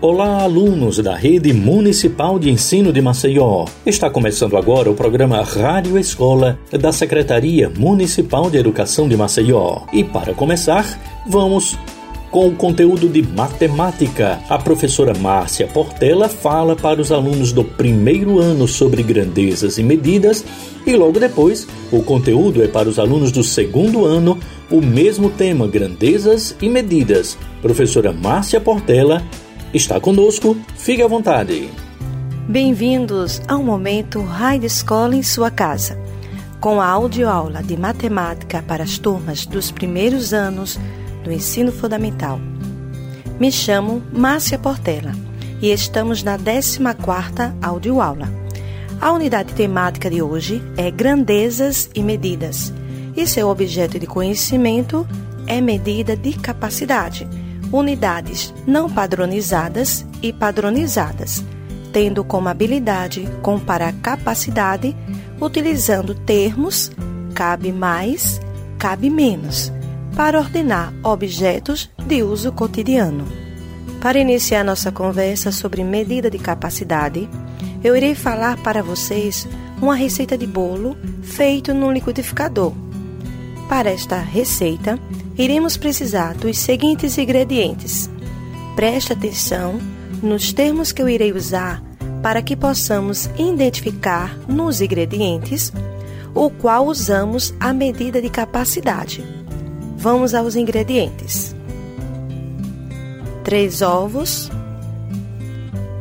Olá, alunos da Rede Municipal de Ensino de Maceió. Está começando agora o programa Rádio Escola da Secretaria Municipal de Educação de Maceió. E para começar, vamos com o conteúdo de matemática. A professora Márcia Portela fala para os alunos do primeiro ano sobre grandezas e medidas, e logo depois, o conteúdo é para os alunos do segundo ano, o mesmo tema, grandezas e medidas. Professora Márcia Portela está conosco. Fique à vontade. Bem-vindos ao momento Raio Escola em sua casa, com a audioaula de matemática para as turmas dos primeiros anos do ensino fundamental. Me chamo Márcia Portela e estamos na 14ª audioaula. A unidade temática de hoje é Grandezas e Medidas e seu objeto de conhecimento é medida de capacidade unidades não padronizadas e padronizadas, tendo como habilidade comparar capacidade utilizando termos cabe mais, cabe menos, para ordenar objetos de uso cotidiano. Para iniciar nossa conversa sobre medida de capacidade, eu irei falar para vocês uma receita de bolo feito no liquidificador. Para esta receita, iremos precisar dos seguintes ingredientes. Preste atenção nos termos que eu irei usar para que possamos identificar nos ingredientes o qual usamos a medida de capacidade. Vamos aos ingredientes: 3 ovos,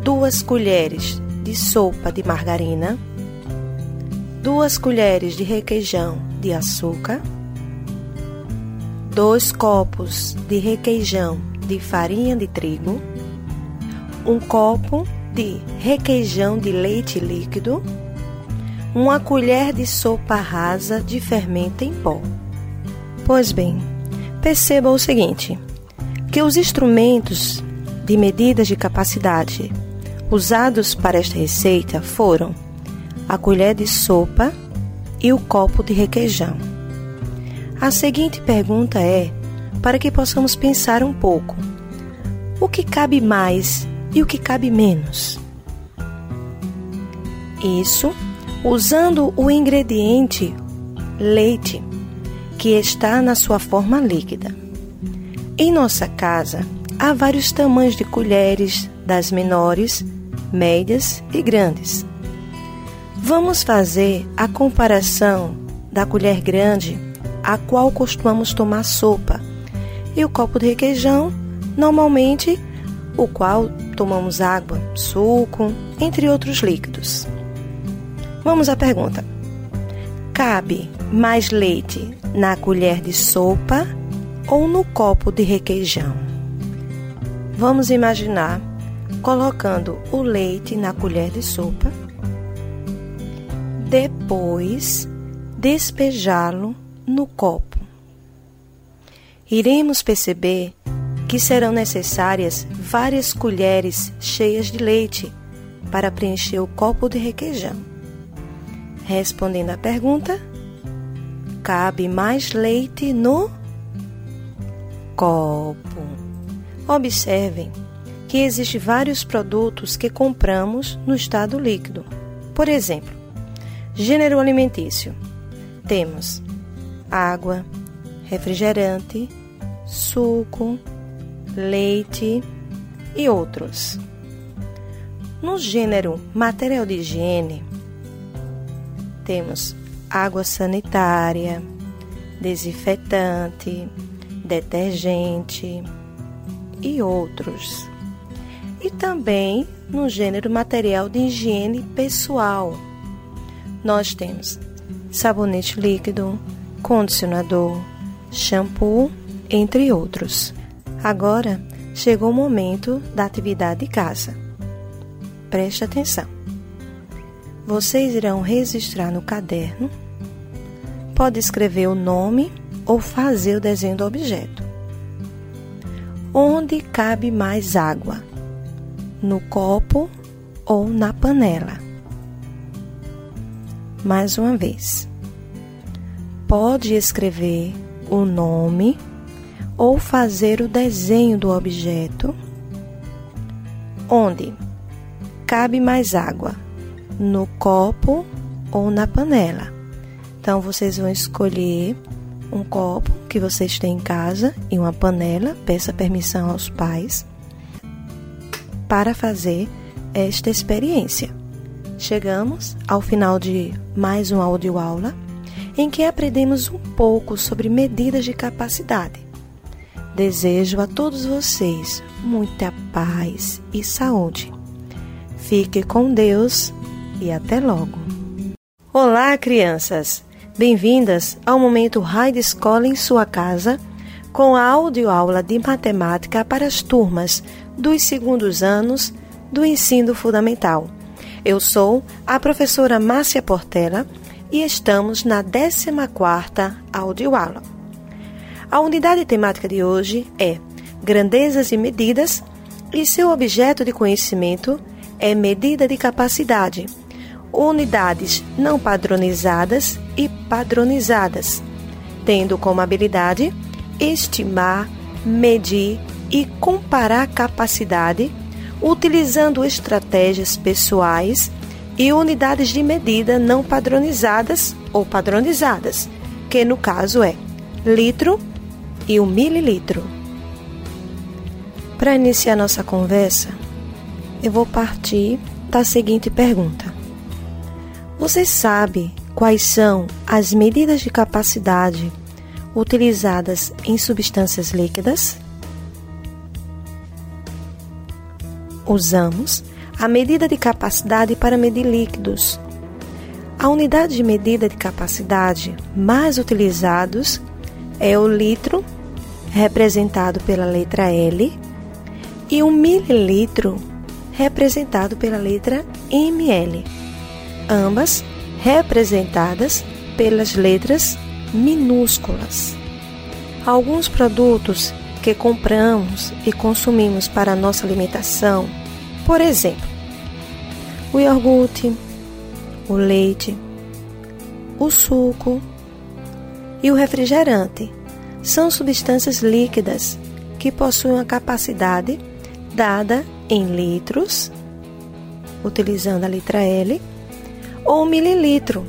2 colheres de sopa de margarina, 2 colheres de requeijão de açúcar 2 copos de requeijão de farinha de trigo, um copo de requeijão de leite líquido, uma colher de sopa rasa de fermento em pó. Pois bem, perceba o seguinte: que os instrumentos de medidas de capacidade usados para esta receita foram a colher de sopa e o copo de requeijão. A seguinte pergunta é para que possamos pensar um pouco: o que cabe mais e o que cabe menos? Isso usando o ingrediente leite, que está na sua forma líquida. Em nossa casa, há vários tamanhos de colheres, das menores, médias e grandes. Vamos fazer a comparação da colher grande a qual costumamos tomar sopa, e o copo de requeijão, normalmente o qual tomamos água, suco, entre outros líquidos. Vamos à pergunta: cabe mais leite na colher de sopa ou no copo de requeijão? Vamos imaginar colocando o leite na colher de sopa, depois despejá-lo no copo. Iremos perceber que serão necessárias várias colheres cheias de leite para preencher o copo de requeijão. Respondendo à pergunta, cabe mais leite no copo. Observem que existem vários produtos que compramos no estado líquido. Por exemplo, gênero alimentício. Temos água, refrigerante, suco, leite e outros. No gênero material de higiene, temos água sanitária, desinfetante, detergente e outros. E também no gênero material de higiene pessoal, nós temos sabonete líquido, condicionador, shampoo, entre outros. Agora chegou o momento da atividade de casa. Preste atenção. Vocês irão registrar no caderno. Pode escrever o nome ou fazer o desenho do objeto. Onde cabe mais água? No copo ou na panela? Mais uma vez pode escrever o nome ou fazer o desenho do objeto onde cabe mais água, no copo ou na panela. Então vocês vão escolher um copo que vocês têm em casa e uma panela, peça permissão aos pais para fazer esta experiência. Chegamos ao final de mais uma audioaula em que aprendemos um pouco sobre medidas de capacidade. Desejo a todos vocês muita paz e saúde. Fique com Deus e até logo. Olá, crianças! Bem-vindas ao momento Raio Escola em sua casa, com a audioaula de matemática para as turmas dos segundos anos do ensino fundamental. Eu sou a professora Márcia Portela e estamos na 14ª audioaula. A unidade temática de hoje é Grandezas e Medidas e seu objeto de conhecimento é medida de capacidade unidades não padronizadas e padronizadas, tendo como habilidade estimar, medir e comparar capacidade, utilizando estratégias pessoais e unidades de medida não padronizadas ou padronizadas, que no caso é litro e o mililitro. Para iniciar nossa conversa, eu vou partir da seguinte pergunta: você sabe quais são as medidas de capacidade utilizadas em substâncias líquidas? Usamos a medida de capacidade para medir líquidos. A unidade de medida de capacidade mais utilizados é o litro, representado pela letra L, e o mililitro, representado pela letra ml ambas representadas pelas letras minúsculas. Alguns produtos que compramos e consumimos para nossa alimentação, por exemplo, o iogurte, o leite, o suco e o refrigerante, são substâncias líquidas que possuem uma capacidade dada em litros, utilizando a letra L ou mililitro,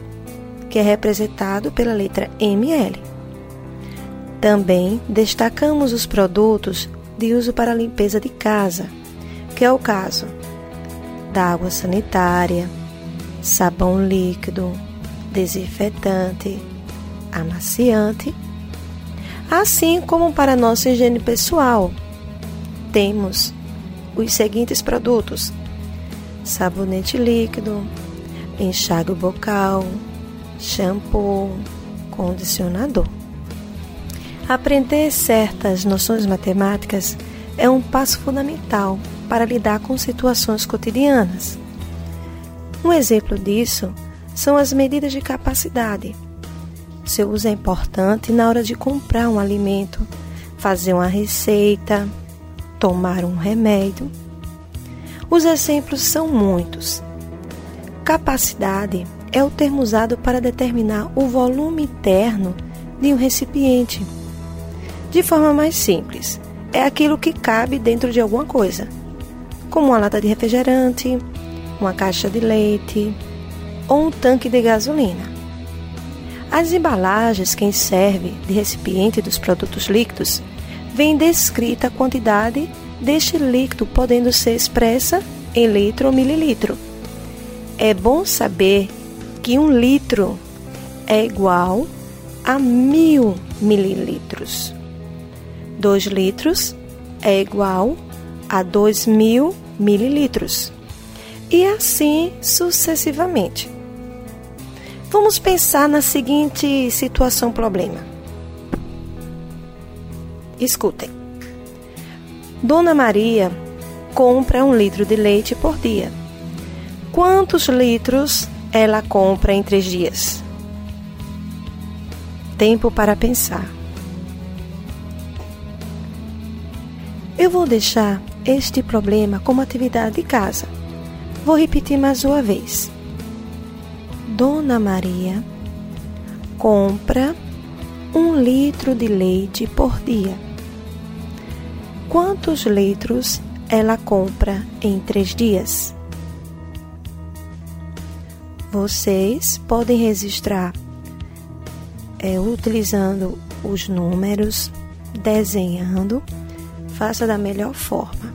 que é representado pela letra ml. Também destacamos os produtos de uso para limpeza de casa, que é o caso da água sanitária, sabão líquido, desinfetante, amaciante, assim como para nossa higiene pessoal. Temos os seguintes produtos: sabonete líquido, enxágue bocal, shampoo, condicionador. Aprender certas noções matemáticas é um passo fundamental para lidar com situações cotidianas. Um exemplo disso são as medidas de capacidade. Seu uso é importante na hora de comprar um alimento, fazer uma receita, tomar um remédio. Os exemplos são muitos Capacidade é o termo usado para determinar o volume interno de um recipiente. De forma mais simples, é aquilo que cabe dentro de alguma coisa, como uma lata de refrigerante, uma caixa de leite ou um tanque de gasolina. As embalagens que servem de recipiente dos produtos líquidos vêm descrita a quantidade deste líquido, podendo ser expressa em litro ou mililitro. É bom saber que um litro é igual a mil mililitros. Dois litros é igual a dois mil mililitros. E assim sucessivamente. Vamos pensar na seguinte situação problema. Escutem. Dona Maria compra um litro de leite por dia quantos litros ela compra em três dias? Tempo para pensar. Eu vou deixar este problema como atividade de casa. Vou repetir mais uma vez. Dona Maria compra um litro de leite por dia. Quantos litros ela compra em três dias. Vocês podem registrar é, utilizando os números, desenhando, faça da melhor forma.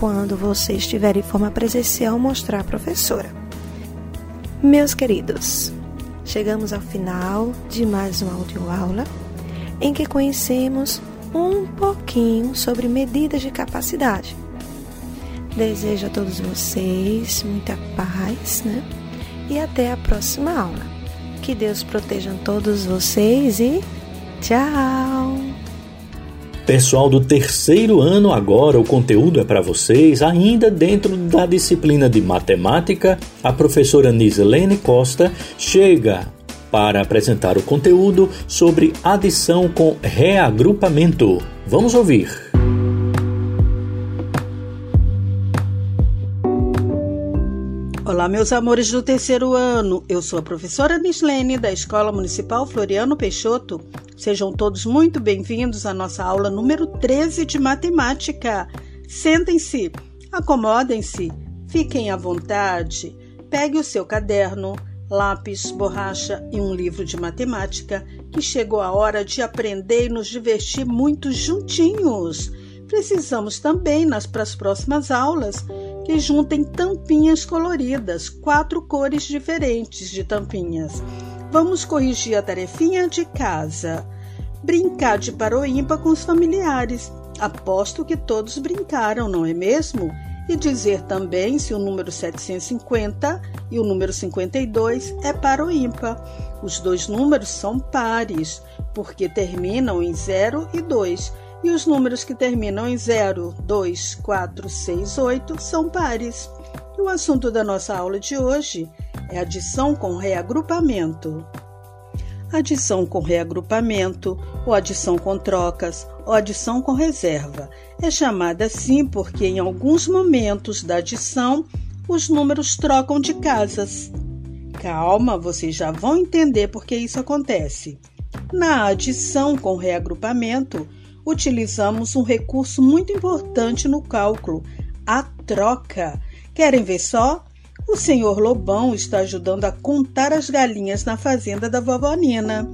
Quando você estiver em forma presencial, mostrar à professora. Meus queridos, chegamos ao final de mais uma audioaula em que conhecemos um pouquinho sobre medidas de capacidade. Desejo a todos vocês muita paz, né? E até a próxima aula. Que Deus proteja todos vocês e tchau! Pessoal do terceiro ano, agora o conteúdo é para vocês, ainda dentro da disciplina de matemática. A professora Nislene Costa chega para apresentar o conteúdo sobre adição com reagrupamento. Vamos ouvir. Olá, meus amores do terceiro ano. Eu sou a professora Nislene da Escola Municipal Floriano Peixoto. Sejam todos muito bem-vindos à nossa aula número 13 de matemática. Sentem-se, acomodem-se, fiquem à vontade, pegue o seu caderno lápis, borracha e um livro de matemática, que chegou a hora de aprender e nos divertir muito juntinhos. Precisamos também, nas próximas aulas, que juntem tampinhas coloridas, quatro cores diferentes de tampinhas. Vamos corrigir a tarefinha de casa. Brincar de paroímpa com os familiares. Aposto que todos brincaram, não é mesmo? e dizer também se o número 750 e o número 52 é par ou ímpar. Os dois números são pares, porque terminam em 0 e 2, e os números que terminam em 0, 2, 4, 6, 8 são pares. E o assunto da nossa aula de hoje é adição com reagrupamento adição com reagrupamento, ou adição com trocas, ou adição com reserva. É chamada assim porque em alguns momentos da adição os números trocam de casas. Calma, vocês já vão entender por que isso acontece. Na adição com reagrupamento, utilizamos um recurso muito importante no cálculo, a troca. Querem ver só? O senhor Lobão está ajudando a contar as galinhas na fazenda da vovó Nina.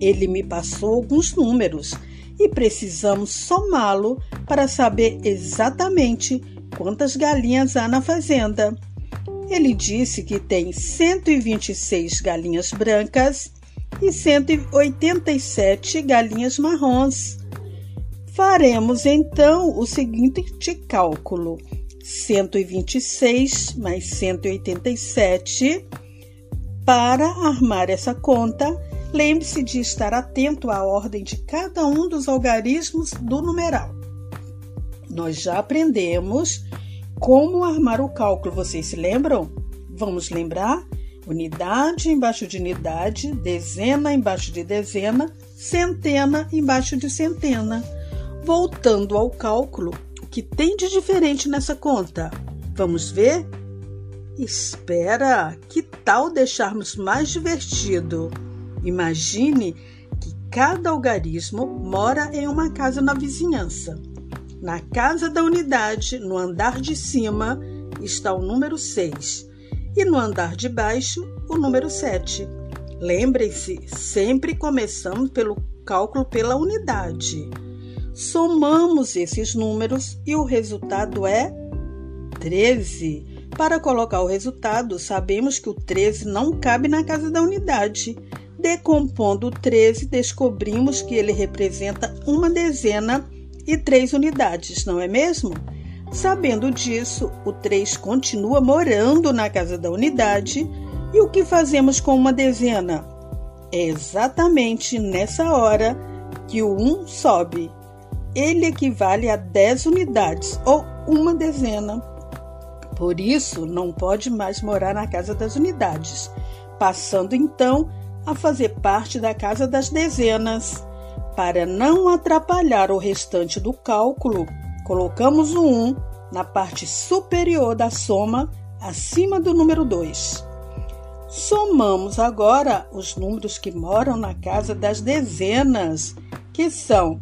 Ele me passou alguns números e precisamos somá-lo para saber exatamente quantas galinhas há na fazenda. Ele disse que tem 126 galinhas brancas e 187 galinhas marrons. Faremos então o seguinte cálculo: 126 mais 187. Para armar essa conta, lembre-se de estar atento à ordem de cada um dos algarismos do numeral. Nós já aprendemos como armar o cálculo, vocês se lembram? Vamos lembrar? Unidade embaixo de unidade, dezena embaixo de dezena, centena embaixo de centena. Voltando ao cálculo, que tem de diferente nessa conta? Vamos ver? Espera, que tal deixarmos mais divertido? Imagine que cada algarismo mora em uma casa na vizinhança. Na casa da unidade, no andar de cima, está o número 6 e no andar de baixo, o número 7. Lembrem-se, sempre começamos pelo cálculo pela unidade. Somamos esses números e o resultado é 13. Para colocar o resultado, sabemos que o 13 não cabe na casa da unidade. Decompondo o 13, descobrimos que ele representa uma dezena e três unidades, não é mesmo? Sabendo disso, o 3 continua morando na casa da unidade. E o que fazemos com uma dezena? É exatamente nessa hora que o 1 sobe ele equivale a 10 unidades ou uma dezena. Por isso, não pode mais morar na casa das unidades, passando então a fazer parte da casa das dezenas. Para não atrapalhar o restante do cálculo, colocamos o 1 na parte superior da soma, acima do número 2. Somamos agora os números que moram na casa das dezenas, que são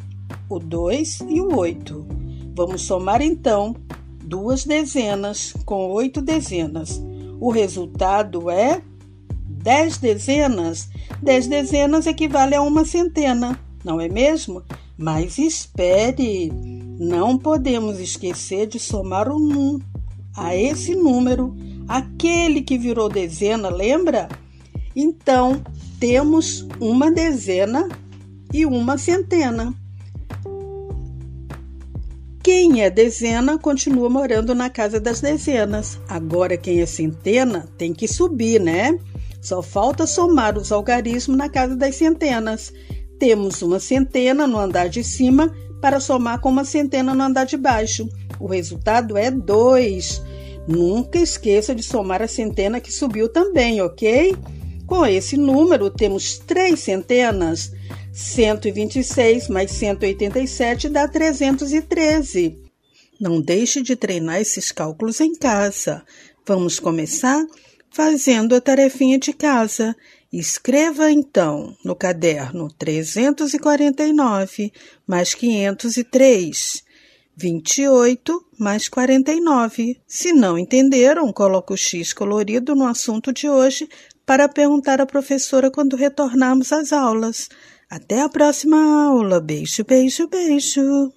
o 2 e o 8. Vamos somar então duas dezenas com oito dezenas. O resultado é dez dezenas. Dez dezenas equivale a uma centena, não é mesmo? Mas espere, não podemos esquecer de somar o num a esse número, aquele que virou dezena, lembra? Então, temos uma dezena e uma centena. Quem é dezena continua morando na casa das dezenas. Agora, quem é centena tem que subir, né? Só falta somar os algarismos na casa das centenas. Temos uma centena no andar de cima para somar com uma centena no andar de baixo. O resultado é 2. Nunca esqueça de somar a centena que subiu também, ok? Com esse número, temos três centenas. 126 mais 187 dá 313. Não deixe de treinar esses cálculos em casa. Vamos começar fazendo a tarefinha de casa. Escreva então no caderno 349 mais 503. 28 mais 49. Se não entenderam, coloque o X colorido no assunto de hoje para perguntar à professora quando retornarmos às aulas. Até a próxima aula. Beijo, beijo, beijo.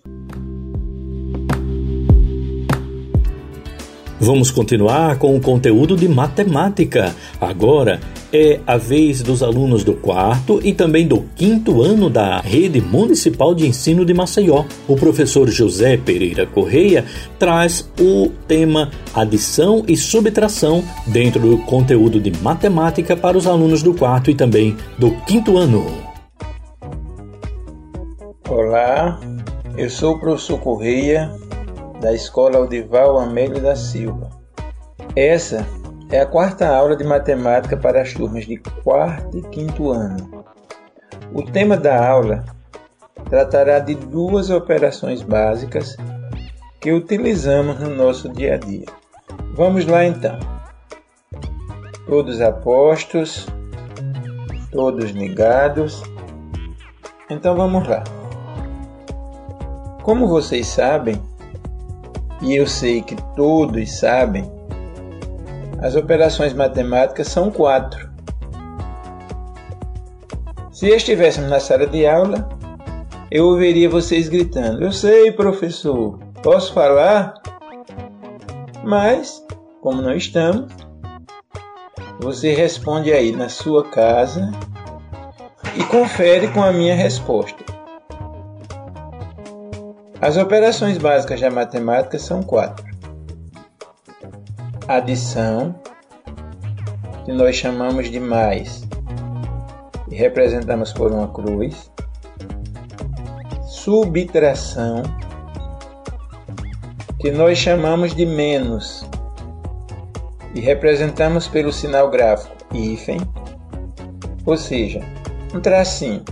Vamos continuar com o conteúdo de matemática. Agora é a vez dos alunos do quarto e também do quinto ano da Rede Municipal de Ensino de Maceió. O professor José Pereira Correia traz o tema adição e subtração dentro do conteúdo de matemática para os alunos do quarto e também do quinto ano. Olá, eu sou o professor Correia da Escola Audival Amélio da Silva. Essa é a quarta aula de matemática para as turmas de quarto e quinto ano. O tema da aula tratará de duas operações básicas que utilizamos no nosso dia a dia. Vamos lá então. Todos apostos, todos ligados. Então vamos lá. Como vocês sabem, e eu sei que todos sabem, as operações matemáticas são quatro. Se estivéssemos na sala de aula, eu ouviria vocês gritando: Eu sei, professor, posso falar? Mas, como não estamos, você responde aí na sua casa e confere com a minha resposta. As operações básicas da matemática são quatro: adição, que nós chamamos de mais e representamos por uma cruz, subtração, que nós chamamos de menos e representamos pelo sinal gráfico hífen, ou seja, um tracinho.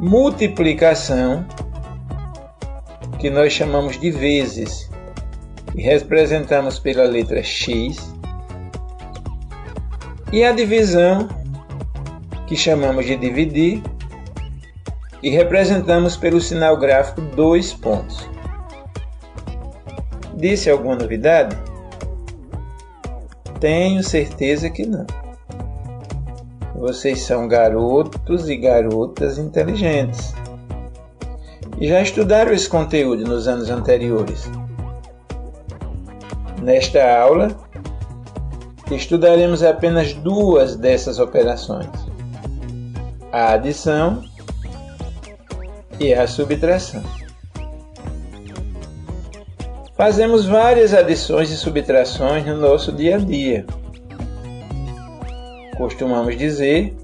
Multiplicação, que nós chamamos de vezes e representamos pela letra X, e a divisão, que chamamos de dividir, e representamos pelo sinal gráfico dois pontos. Disse alguma novidade? Tenho certeza que não. Vocês são garotos e garotas inteligentes já estudaram esse conteúdo nos anos anteriores. Nesta aula, estudaremos apenas duas dessas operações: a adição e a subtração. Fazemos várias adições e subtrações no nosso dia a dia. Costumamos dizer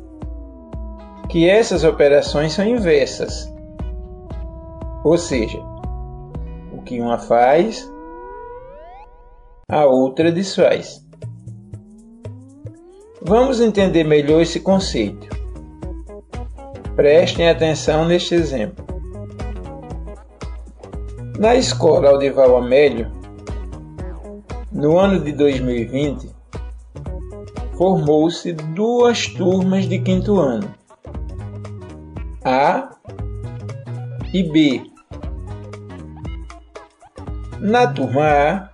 que essas operações são inversas ou seja, o que uma faz, a outra desfaz. Vamos entender melhor esse conceito. Prestem atenção neste exemplo. Na escola Aldival Amélio, no ano de 2020, formou-se duas turmas de quinto ano, A e B, Na turma A,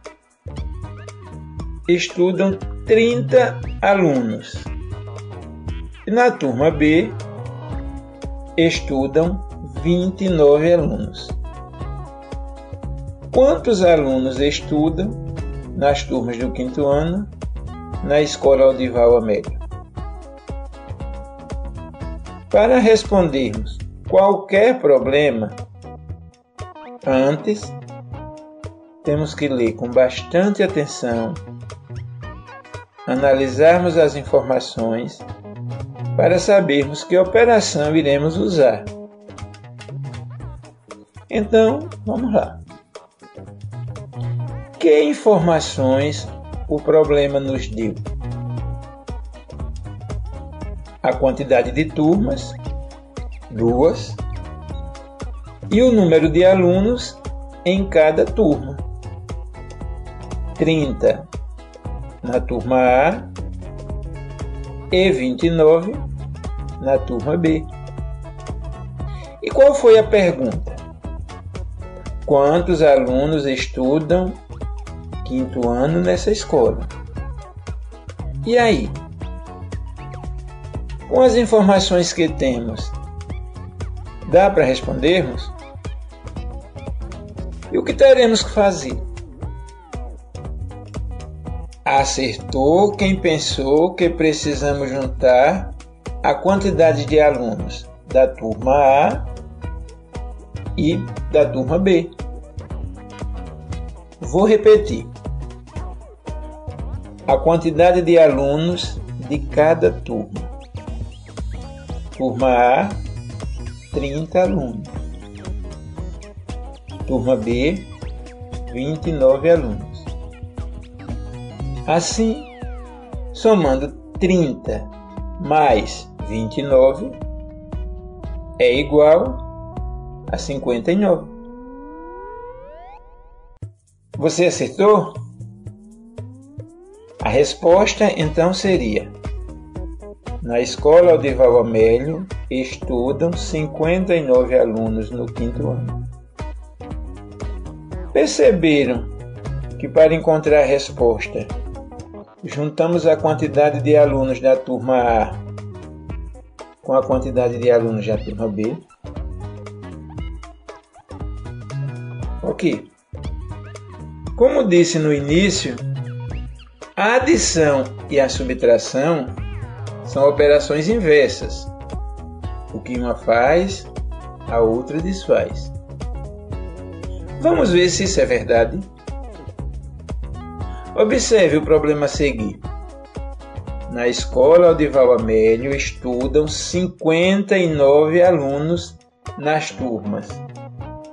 estudam 30 alunos. Na turma B, estudam 29 alunos. Quantos alunos estudam nas turmas do quinto ano na Escola Audival Amélia? Para respondermos qualquer problema, antes temos que ler com bastante atenção, analisarmos as informações para sabermos que operação iremos usar. Então, vamos lá. Que informações o problema nos deu? A quantidade de turmas, duas, e o número de alunos em cada turma. 30 na turma A e 29 na turma B. E qual foi a pergunta? Quantos alunos estudam quinto ano nessa escola? E aí? Com as informações que temos, dá para respondermos? E o que teremos que fazer? Acertou quem pensou que precisamos juntar a quantidade de alunos da turma A e da turma B. Vou repetir. A quantidade de alunos de cada turma. Turma A, 30 alunos. Turma B, 29 alunos. Assim, somando 30 mais 29 é igual a 59. Você acertou? A resposta então seria: Na escola Aldival Amélio estudam 59 alunos no quinto ano. Perceberam que para encontrar a resposta juntamos a quantidade de alunos da turma A com a quantidade de alunos da turma B. Ok. Como disse no início, a adição e a subtração são operações inversas. O que uma faz, a outra desfaz. Vamos ver se isso é verdade. Observe o problema a seguir. Na escola Aldival Amélio estudam 59 alunos nas turmas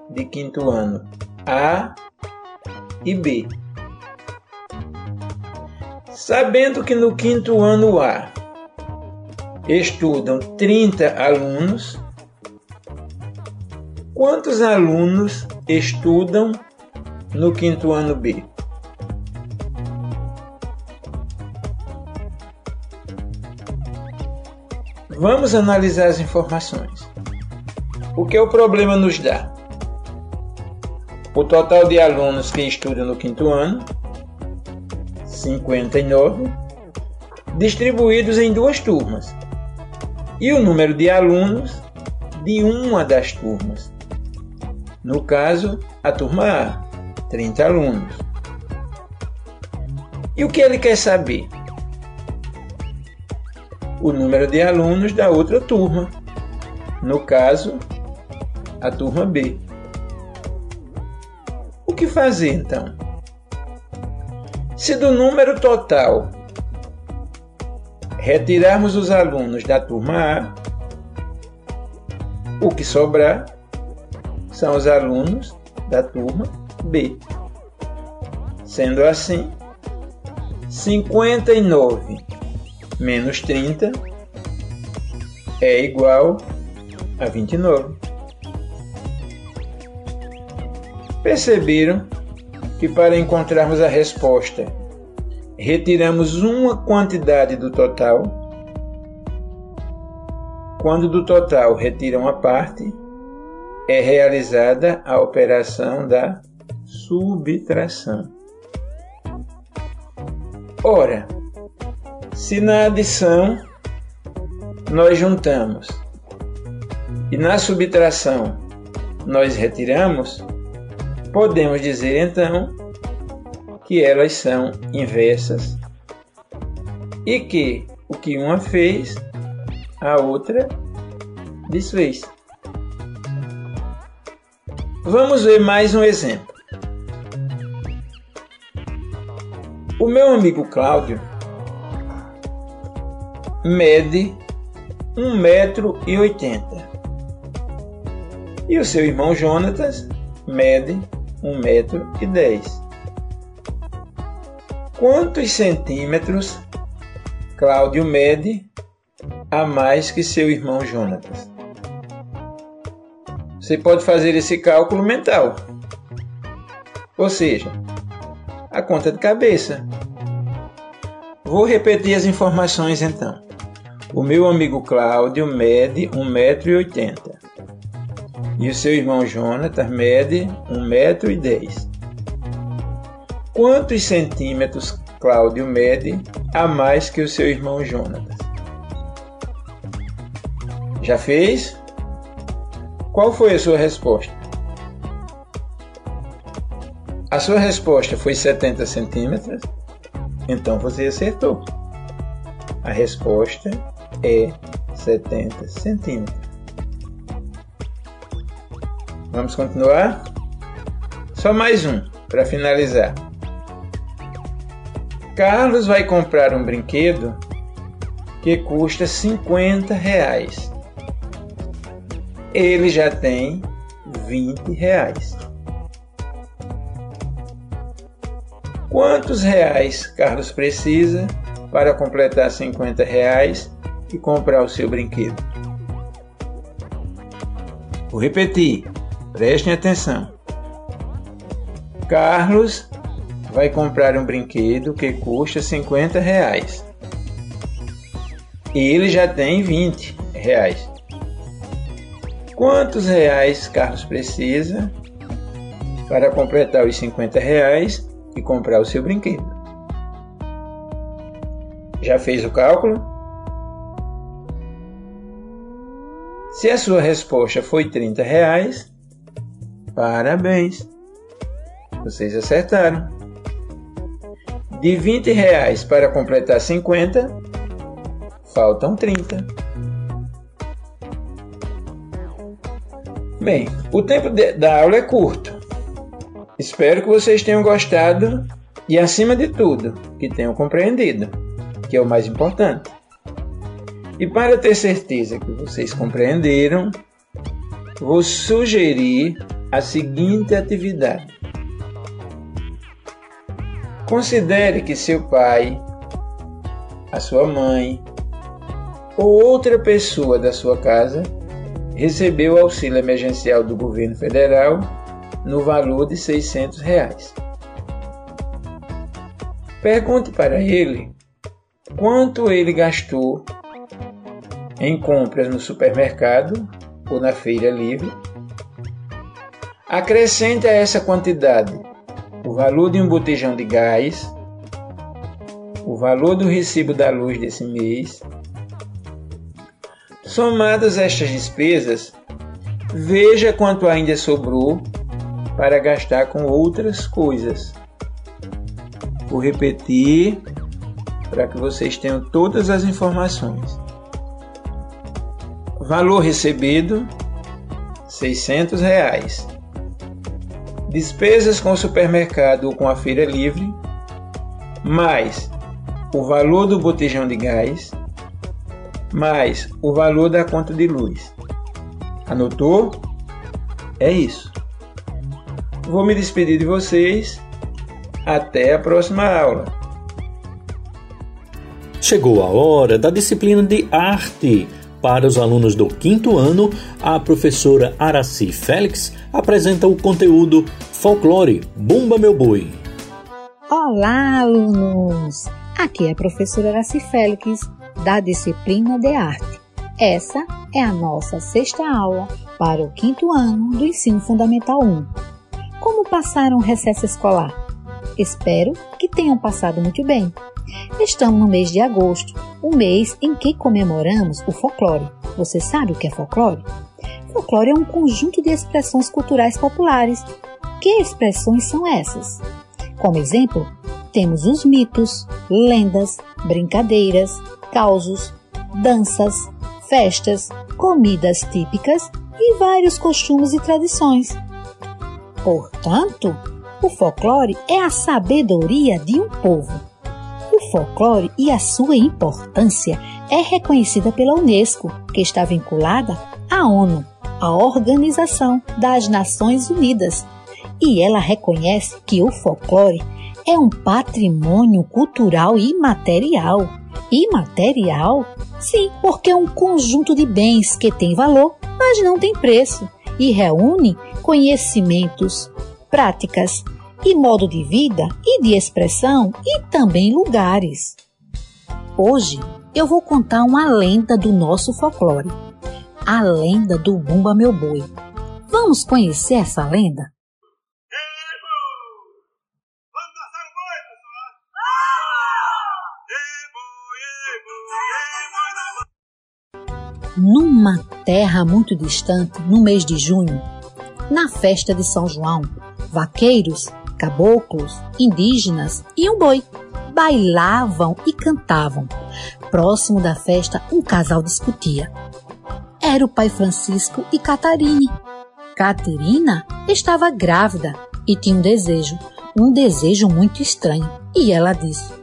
de quinto ano A e B. Sabendo que no quinto ano A estudam 30 alunos, quantos alunos estudam no quinto ano B? Vamos analisar as informações. O que o problema nos dá? O total de alunos que estudam no quinto ano, 59, distribuídos em duas turmas, e o número de alunos de uma das turmas. No caso, a turma A, 30 alunos. E o que ele quer saber? O número de alunos da outra turma, no caso, a turma B. O que fazer então? Se do número total retirarmos os alunos da turma A, o que sobrar são os alunos da turma B. Sendo assim, 59 menos 30 é igual a 29. Perceberam que para encontrarmos a resposta, retiramos uma quantidade do total. Quando do total retiram a parte, é realizada a operação da subtração. Ora, se na adição nós juntamos e na subtração nós retiramos, podemos dizer então que elas são inversas e que o que uma fez, a outra desfez. Vamos ver mais um exemplo. O meu amigo Cláudio mede um metro e oitenta o seu irmão Jonatas mede um metro e dez. Quantos centímetros Cláudio mede a mais que seu irmão Jonatas? Você pode fazer esse cálculo mental. Ou seja, a conta de cabeça. Vou repetir as informações então. O meu amigo Cláudio mede 1,80m. E o seu irmão Jonatas mede 1,10m. Quantos centímetros Cláudio mede a mais que o seu irmão Jonatas? Já fez? Qual foi a sua resposta? A sua resposta foi 70 centímetros? Então você acertou. A resposta é 70 centímetros. Vamos continuar? Só mais um para finalizar. Carlos vai comprar um brinquedo que custa 50 reais ele já tem 20 reais. Quantos reais Carlos precisa para completar 50 reais e comprar o seu brinquedo? Vou repetir, prestem atenção. Carlos vai comprar um brinquedo que custa 50 reais. E ele já tem 20 reais. Quantos reais Carlos precisa para completar os 50 reais e comprar o seu brinquedo? Já fez o cálculo? Se a sua resposta foi 30 reais, parabéns! Vocês acertaram. De 20 reais para completar 50, faltam 30. Bem, o tempo de, da aula é curto. Espero que vocês tenham gostado e, acima de tudo, que tenham compreendido, que é o mais importante. E para ter certeza que vocês compreenderam, vou sugerir a seguinte atividade. Considere que seu pai, a sua mãe ou outra pessoa da sua casa recebeu auxílio emergencial do governo federal no valor de 600 reais. Pergunte para ele quanto ele gastou em compras no supermercado ou na feira livre. Acrescente a essa quantidade o valor de um botijão de gás, o valor do recibo da luz desse mês Somadas estas despesas, veja quanto ainda sobrou para gastar com outras coisas. Vou repetir para que vocês tenham todas as informações. Valor recebido: 600 reais. Despesas com o supermercado ou com a feira livre, mais o valor do botijão de gás, mais o valor da conta de luz. Anotou? É isso. Vou me despedir de vocês. Até a próxima aula. Chegou a hora da disciplina de arte. Para os alunos do quinto ano, a professora Araci Félix apresenta o conteúdo Folclore Bumba Meu Boi. Olá, alunos! Aqui é a professora Araci Félix da disciplina de arte. Essa é a nossa sexta aula para o quinto ano do Ensino Fundamental 1. como passaram o recesso escolar? Espero que tenham passado muito bem. Estamos no mês de agosto, o mês em que comemoramos o folclore. Você sabe o que é folclore? Folclore é um conjunto de expressões culturais populares. Que expressões são essas? Como exemplo, temos os mitos, lendas, brincadeiras, causos, danças, festas, comidas típicas e vários costumes e tradições. Portanto, o folclore é a sabedoria de um povo. Folclore e a sua importância é reconhecida pela Unesco, que está vinculada à ONU, a Organização das Nações Unidas, e ela reconhece que o folclore é um patrimônio cultural imaterial. Imaterial? Sim, porque é um conjunto de bens que tem valor, mas não tem preço e reúne conhecimentos, práticas e modo de vida e de expressão e também lugares. Hoje eu vou contar uma lenda do nosso folclore, a lenda do Bumba Meu Boi. Vamos conhecer essa lenda? numa terra muito distante, no mês de junho, na festa de São João, vaqueiros, caboclos, indígenas e um boi bailavam e cantavam. Próximo da festa, um casal discutia. Era o pai Francisco e Catarine. Caterina estava grávida e tinha um desejo, um desejo muito estranho. E ela disse: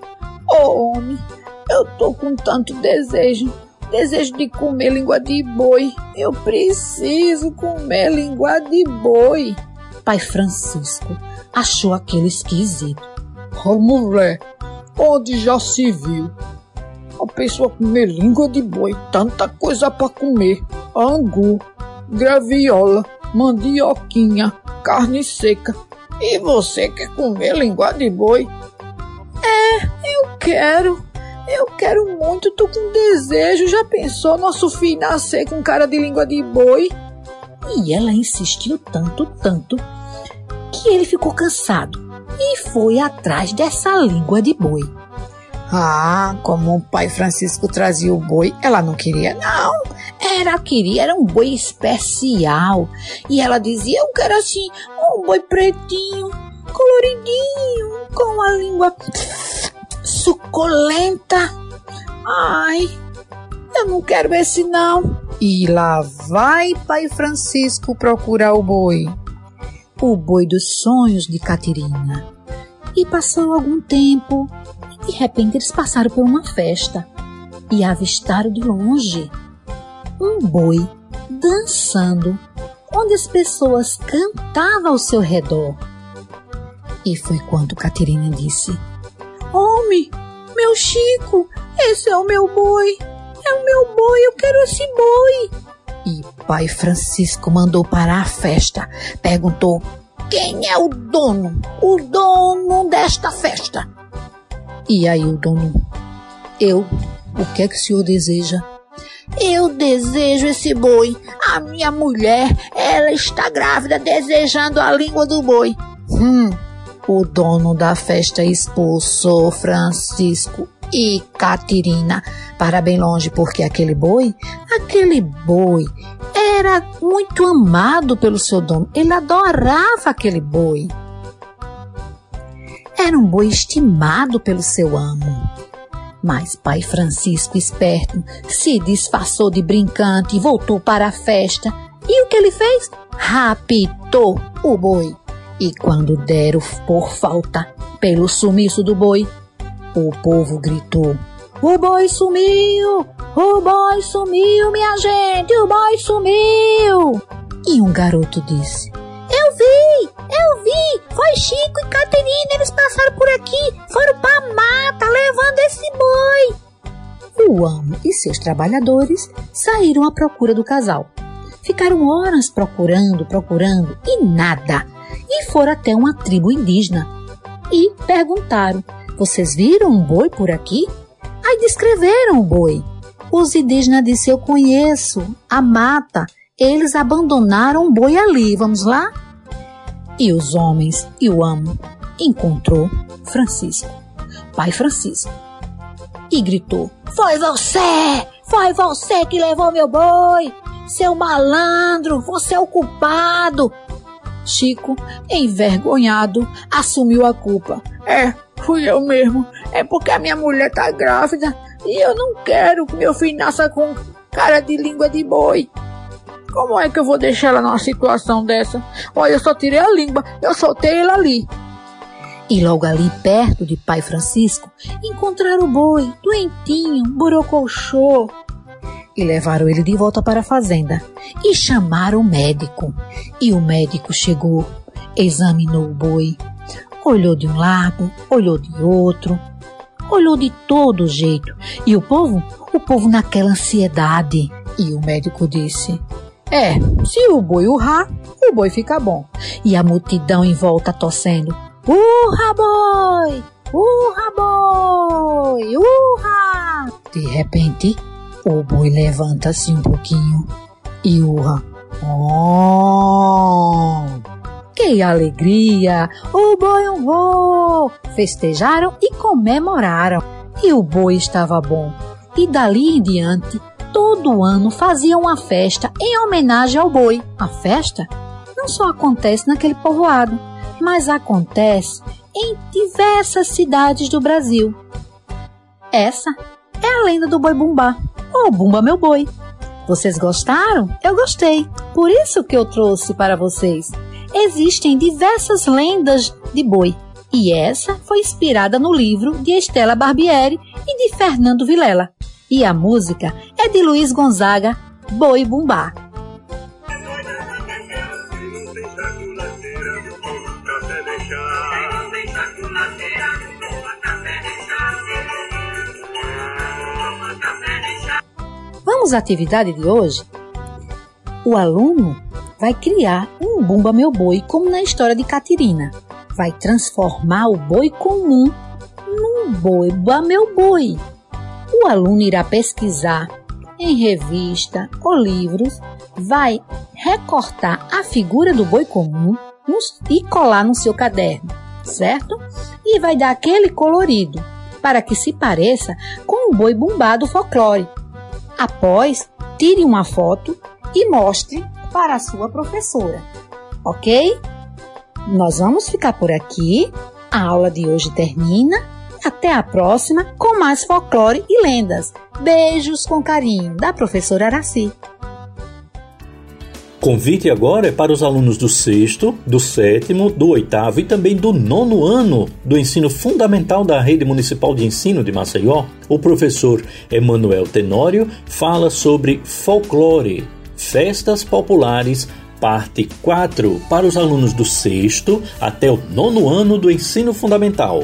oh, homem, eu tô com tanto desejo Desejo de comer língua de boi. Eu preciso comer língua de boi. Pai Francisco achou aquele esquisito. Oh, mulher, onde já se viu? A pessoa comer língua de boi, tanta coisa para comer. Angu, graviola, mandioquinha, carne seca. E você quer comer língua de boi? É, eu quero. Eu quero muito, tô com desejo. Já pensou nosso filho nascer com cara de língua de boi? E ela insistiu tanto, tanto, que ele ficou cansado e foi atrás dessa língua de boi. Ah, como o pai Francisco trazia o boi, ela não queria, não. Era queria, era um boi especial. E ela dizia: Eu quero assim, um boi pretinho, coloridinho, com a língua suculenta. Ai, eu não quero esse não. E lá vai Pai Francisco procurar o boi. O boi dos sonhos de Caterina. E passou algum tempo. E de repente eles passaram por uma festa e avistaram de longe um boi dançando, onde as pessoas cantavam ao seu redor. E foi quando Caterina disse: Homem, meu Chico, esse é o meu boi. É o meu boi, eu quero esse boi. E pai Francisco mandou parar a festa. Perguntou: quem é o dono? O dono desta festa? E aí o dono: eu. O que é que o senhor deseja? Eu desejo esse boi. A minha mulher, ela está grávida, desejando a língua do boi. Hum, o dono da festa expulsou Francisco e Catirina para bem longe, porque aquele boi, aquele boi era muito amado pelo seu dono. Ele adorava aquele boi. Era um boi estimado pelo seu amo. Mas pai Francisco, esperto, se disfarçou de brincante e voltou para a festa. E o que ele fez? Raptou o boi. E quando deram por falta pelo sumiço do boi, o povo gritou: O boi sumiu! O boi sumiu, minha gente! O boi sumiu! E um garoto disse: Eu vi! Eu vi! Foi Chico e Caterina, eles passaram por aqui, foram pra mata levando esse boi! O amo e seus trabalhadores saíram à procura do casal. Ficaram horas procurando, procurando e nada e foram até uma tribo indígena e perguntaram: Vocês viram um boi por aqui? Aí descreveram o boi. Os indígenas disseram: Eu conheço a mata. Eles abandonaram o boi ali. Vamos lá? E os homens e o amo encontrou Francisco, pai Francisco, e gritou: Foi você! Foi você que levou meu boi! Seu malandro! Você é o culpado! Chico, envergonhado, assumiu a culpa. É, fui eu mesmo. É porque a minha mulher tá grávida e eu não quero que meu filho nasça com cara de língua de boi. Como é que eu vou deixar ela numa situação dessa? Olha, eu só tirei a língua, eu soltei ele ali. E logo ali, perto de Pai Francisco, encontraram o boi, doentinho, borocochô. E levaram ele de volta para a fazenda e chamaram o médico. E o médico chegou, examinou o boi, olhou de um lado, olhou de outro, olhou de todo jeito. E o povo? O povo naquela ansiedade. E o médico disse: É, se o boi urrar, o boi fica bom. E a multidão em volta torcendo: Urra, boi! Urra, boi! Urra! De repente, o boi levanta-se um pouquinho e urra. Oh! Que alegria! O boi urrou! Festejaram e comemoraram. E o boi estava bom. E dali em diante, todo ano faziam uma festa em homenagem ao boi. A festa não só acontece naquele povoado, mas acontece em diversas cidades do Brasil. Essa é a lenda do boi bumbá, ou Bumba Meu Boi. Vocês gostaram? Eu gostei. Por isso que eu trouxe para vocês. Existem diversas lendas de boi, e essa foi inspirada no livro de Estela Barbieri e de Fernando Vilela. E a música é de Luiz Gonzaga, Boi Bumbá. Vamos à atividade de hoje? O aluno vai criar um Bumba Meu Boi, como na história de Catirina. Vai transformar o boi comum num Bumba Meu Boi. O aluno irá pesquisar em revista ou livros, vai recortar a figura do boi comum e colar no seu caderno, certo? E vai dar aquele colorido para que se pareça com o boi bumbá do folclore. Após, tire uma foto e mostre para a sua professora, ok? Nós vamos ficar por aqui. A aula de hoje termina. Até a próxima com mais folclore e lendas. Beijos com carinho da professora Araci. Convite agora é para os alunos do sexto, do sétimo, do oitavo e também do nono ano do ensino fundamental da Rede Municipal de Ensino de Maceió. O professor Emanuel Tenório fala sobre folclore, festas populares, parte 4, para os alunos do sexto até o nono ano do ensino fundamental.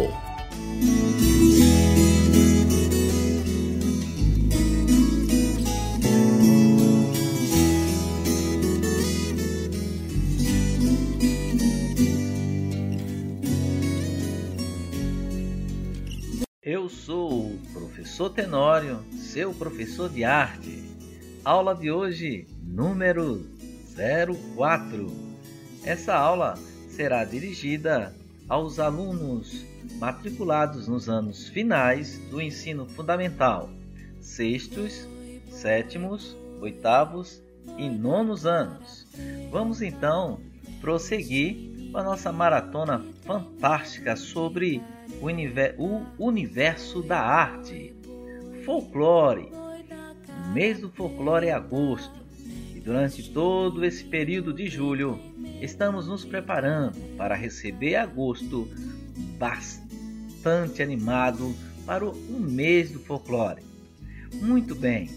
Professor Tenório, seu professor de arte. Aula de hoje, número 04. Essa aula será dirigida aos alunos matriculados nos anos finais do ensino fundamental, sextos, sétimos, oitavos e nonos anos. Vamos então prosseguir com a nossa maratona fantástica sobre o universo da arte folclore. O mês do folclore é agosto e durante todo esse período de julho estamos nos preparando para receber agosto bastante animado para o mês do folclore. Muito bem.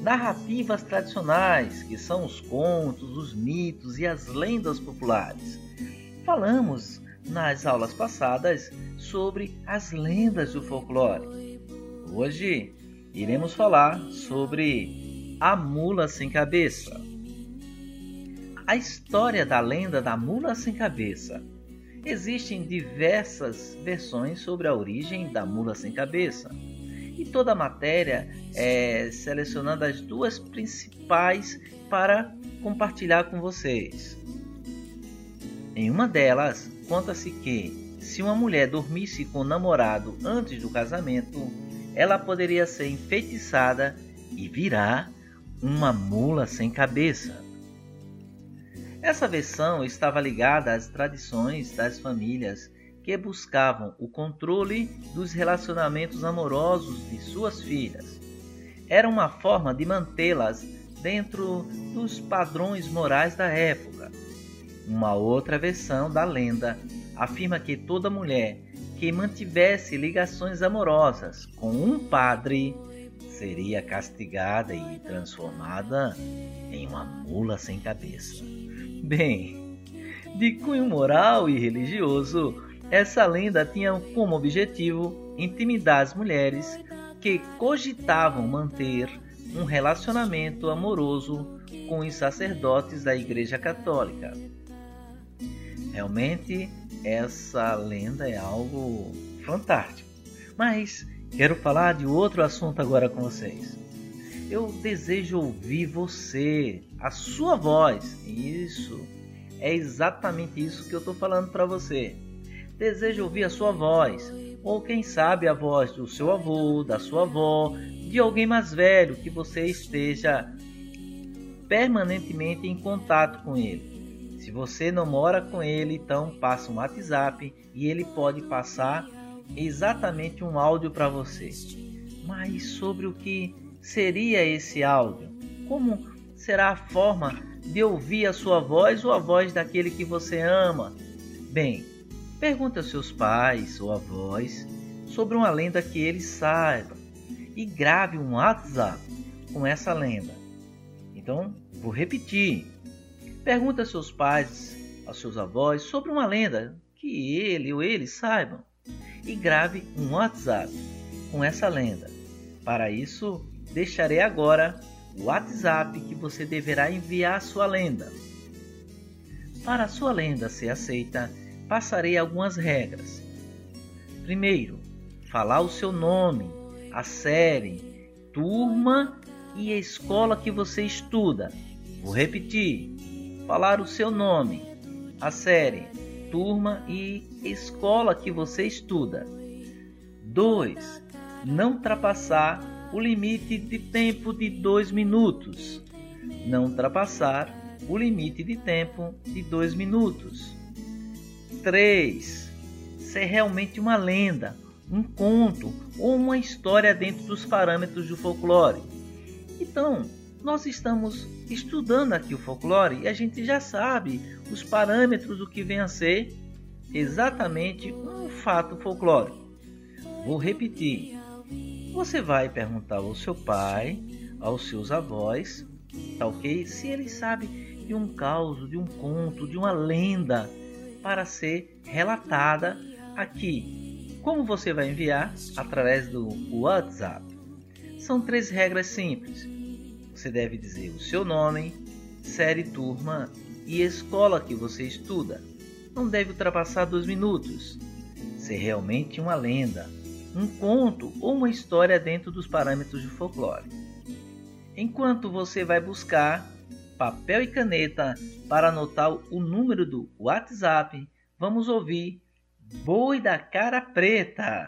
Narrativas tradicionais, que são os contos, os mitos e as lendas populares. Falamos nas aulas passadas sobre as lendas do folclore Hoje iremos falar sobre a mula sem cabeça. A história da lenda da mula sem cabeça. Existem diversas versões sobre a origem da mula sem cabeça. E toda a matéria é selecionando as duas principais para compartilhar com vocês. Em uma delas, conta-se que, se uma mulher dormisse com o namorado antes do casamento, ela poderia ser enfeitiçada e virar uma mula sem cabeça. Essa versão estava ligada às tradições das famílias que buscavam o controle dos relacionamentos amorosos de suas filhas. Era uma forma de mantê-las dentro dos padrões morais da época. Uma outra versão da lenda afirma que toda mulher que mantivesse ligações amorosas com um padre seria castigada e transformada em uma mula sem cabeça. Bem, de cunho moral e religioso, essa lenda tinha como objetivo intimidar as mulheres que cogitavam manter um relacionamento amoroso com os sacerdotes da Igreja Católica. Realmente, essa lenda é algo fantástico. Mas quero falar de outro assunto agora com vocês. Eu desejo ouvir você, a sua voz. Isso é exatamente isso que eu estou falando para você. Desejo ouvir a sua voz, ou quem sabe a voz do seu avô, da sua avó, de alguém mais velho que você esteja permanentemente em contato com ele. Se você não mora com ele, então passa um WhatsApp e ele pode passar exatamente um áudio para você. Mas sobre o que seria esse áudio? Como será a forma de ouvir a sua voz ou a voz daquele que você ama? Bem, pergunte aos seus pais ou avós sobre uma lenda que eles saibam e grave um WhatsApp com essa lenda. Então, vou repetir. Pergunte aos seus pais, aos seus avós sobre uma lenda que ele ou eles saibam e grave um WhatsApp com essa lenda. Para isso, deixarei agora o WhatsApp que você deverá enviar a sua lenda. Para a sua lenda ser aceita, passarei algumas regras. Primeiro, falar o seu nome, a série, turma e escola que você estuda. Vou repetir: falar o seu nome, a série, turma e escola que você estuda. 2. Não ultrapassar o limite de tempo de dois minutos. Não ultrapassar o limite de tempo de dois minutos. 3. Ser realmente uma lenda, um conto ou uma história dentro dos parâmetros do folclore. Então, nós estamos estudando aqui o folclore e a gente já sabe os parâmetros do que vem a ser exatamente um fato folclórico. Vou repetir: você vai perguntar ao seu pai, aos seus avós, tá ok? Se eles sabem de um caos, de um conto, de uma lenda para ser relatada aqui. Como você vai enviar? Através do WhatsApp. São três regras simples. Você deve dizer o seu nome, série, turma e escola que você estuda. Não deve ultrapassar dois minutos. Ser realmente uma lenda um conto ou uma história dentro dos parâmetros do folclore. Enquanto você vai buscar papel e caneta para anotar o número do WhatsApp, vamos ouvir Boi da Cara Preta.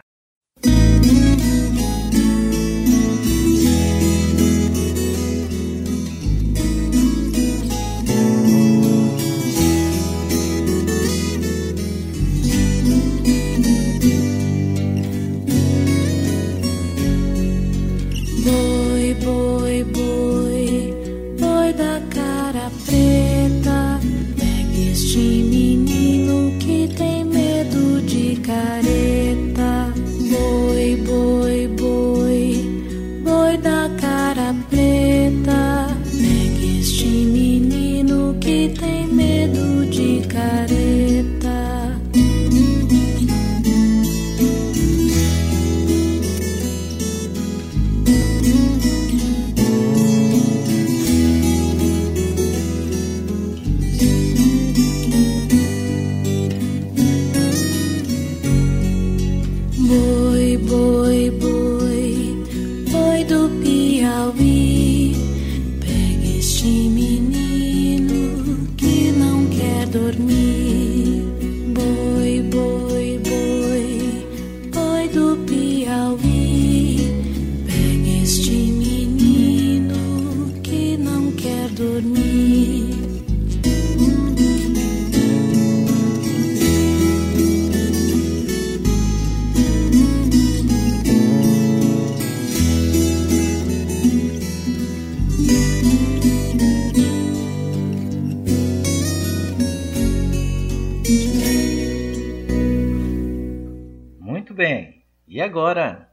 Agora,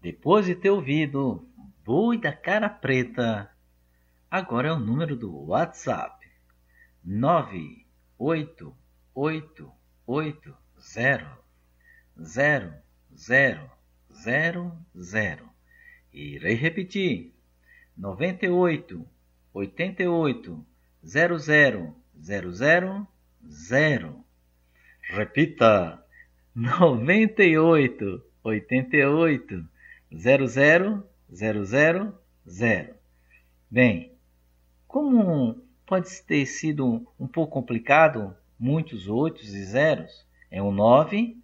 depois de ter ouvido Boi da Cara Preta, agora é o número do WhatsApp: 988800000. Irei repetir: 98 88 00 000. Repita: 98 88 00 000. Bem, como pode ter sido um pouco complicado, muitos oitos e zeros, é um 9,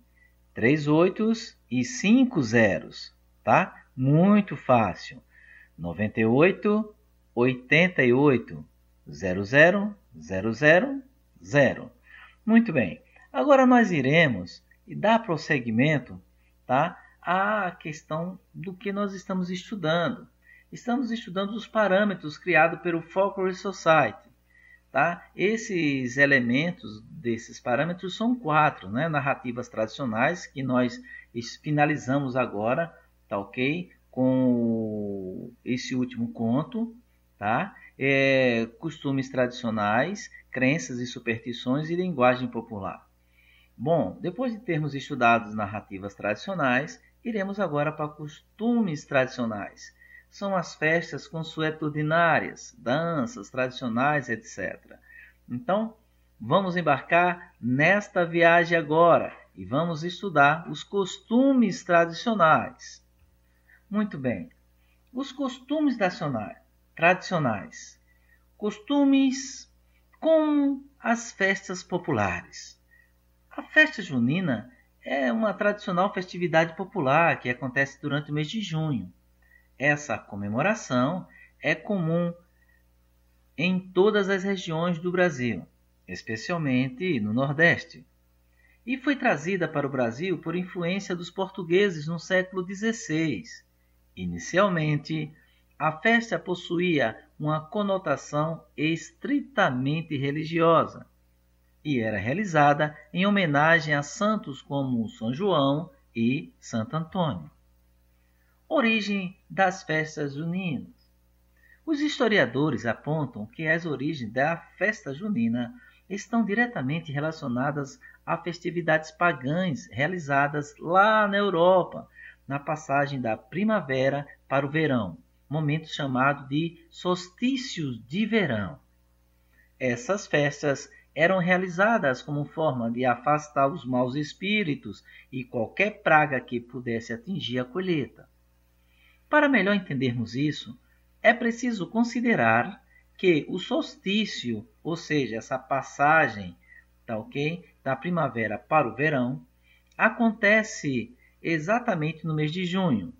três oitos e cinco zeros, tá? Muito fácil. 98, 88, 00, 00, 0. Muito bem. Agora nós iremos dar prosseguimento tá? a questão do que nós estamos estudando. Estamos estudando os parâmetros criados pelo Folklore Society. Tá? Esses elementos desses parâmetros são quatro, né? narrativas tradicionais que nós finalizamos agora, tá ok? Com esse último conto, tá? É, costumes tradicionais, crenças e superstições e linguagem popular. Bom, depois de termos estudado narrativas tradicionais, iremos agora para costumes tradicionais. São as festas consuetudinárias, danças tradicionais, etc. Então, vamos embarcar nesta viagem agora e vamos estudar os costumes tradicionais. Muito bem. Os costumes tradicionais. Costumes como as festas populares. A festa junina é uma tradicional festividade popular que acontece durante o mês de junho. Essa comemoração é comum em todas as regiões do Brasil, especialmente no Nordeste, e foi trazida para o Brasil por influência dos portugueses no século XVI. Inicialmente, a festa possuía uma conotação estritamente religiosa e era realizada em homenagem a santos como São João e Santo Antônio. Origem das festas juninas. Os historiadores apontam que as origens da festa junina estão diretamente relacionadas a festividades pagãs realizadas lá na Europa, na passagem da primavera para o verão, momento chamado de solstícios de verão. Essas festas eram realizadas como forma de afastar os maus espíritos e qualquer praga que pudesse atingir a colheita. Para melhor entendermos isso, é preciso considerar que o solstício, ou seja, essa passagem tá ok, da primavera para o verão, acontece exatamente no mês de junho.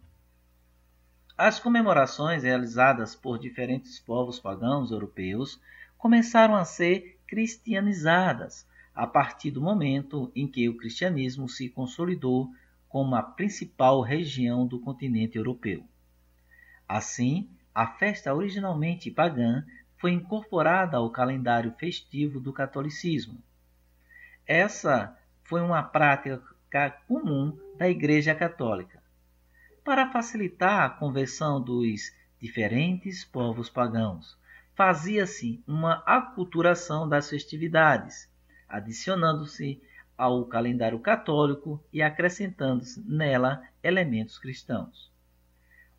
As comemorações realizadas por diferentes povos pagãos europeus começaram a ser cristianizadas, a partir do momento em que o cristianismo se consolidou como a principal região do continente europeu. Assim, a festa originalmente pagã foi incorporada ao calendário festivo do catolicismo. Essa foi uma prática comum da Igreja Católica. Para facilitar a conversão dos diferentes povos pagãos, fazia-se uma aculturação das festividades, adicionando-se ao calendário católico e acrescentando-se nela elementos cristãos.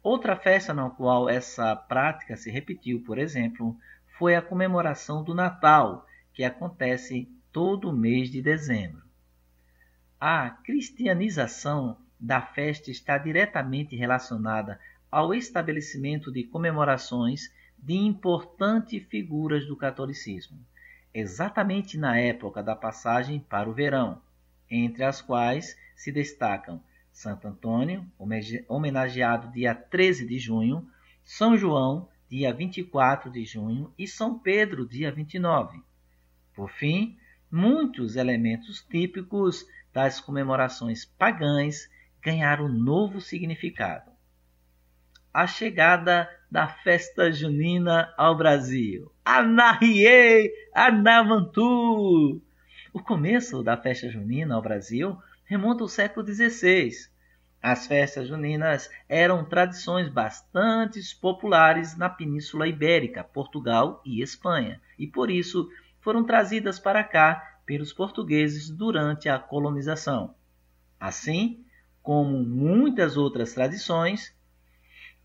Outra festa na qual essa prática se repetiu, por exemplo, foi a comemoração do Natal, que acontece todo mês de dezembro. A cristianização da festa está diretamente relacionada ao estabelecimento de comemorações de importantes figuras do catolicismo, exatamente na época da passagem para o verão, entre as quais se destacam Santo Antônio, homenageado dia 13 de junho, São João, dia 24 de junho, e São Pedro, dia 29. Por fim, muitos elementos típicos das comemorações pagãs ganharam novo significado. A chegada da festa junina ao Brasil. Anahie, Anavantu! O começo da festa junina ao Brasil remonta ao século XVI. As festas juninas eram tradições bastante populares na Península Ibérica, Portugal e Espanha, e por isso foram trazidas para cá pelos portugueses durante a colonização. Assim como muitas outras tradições,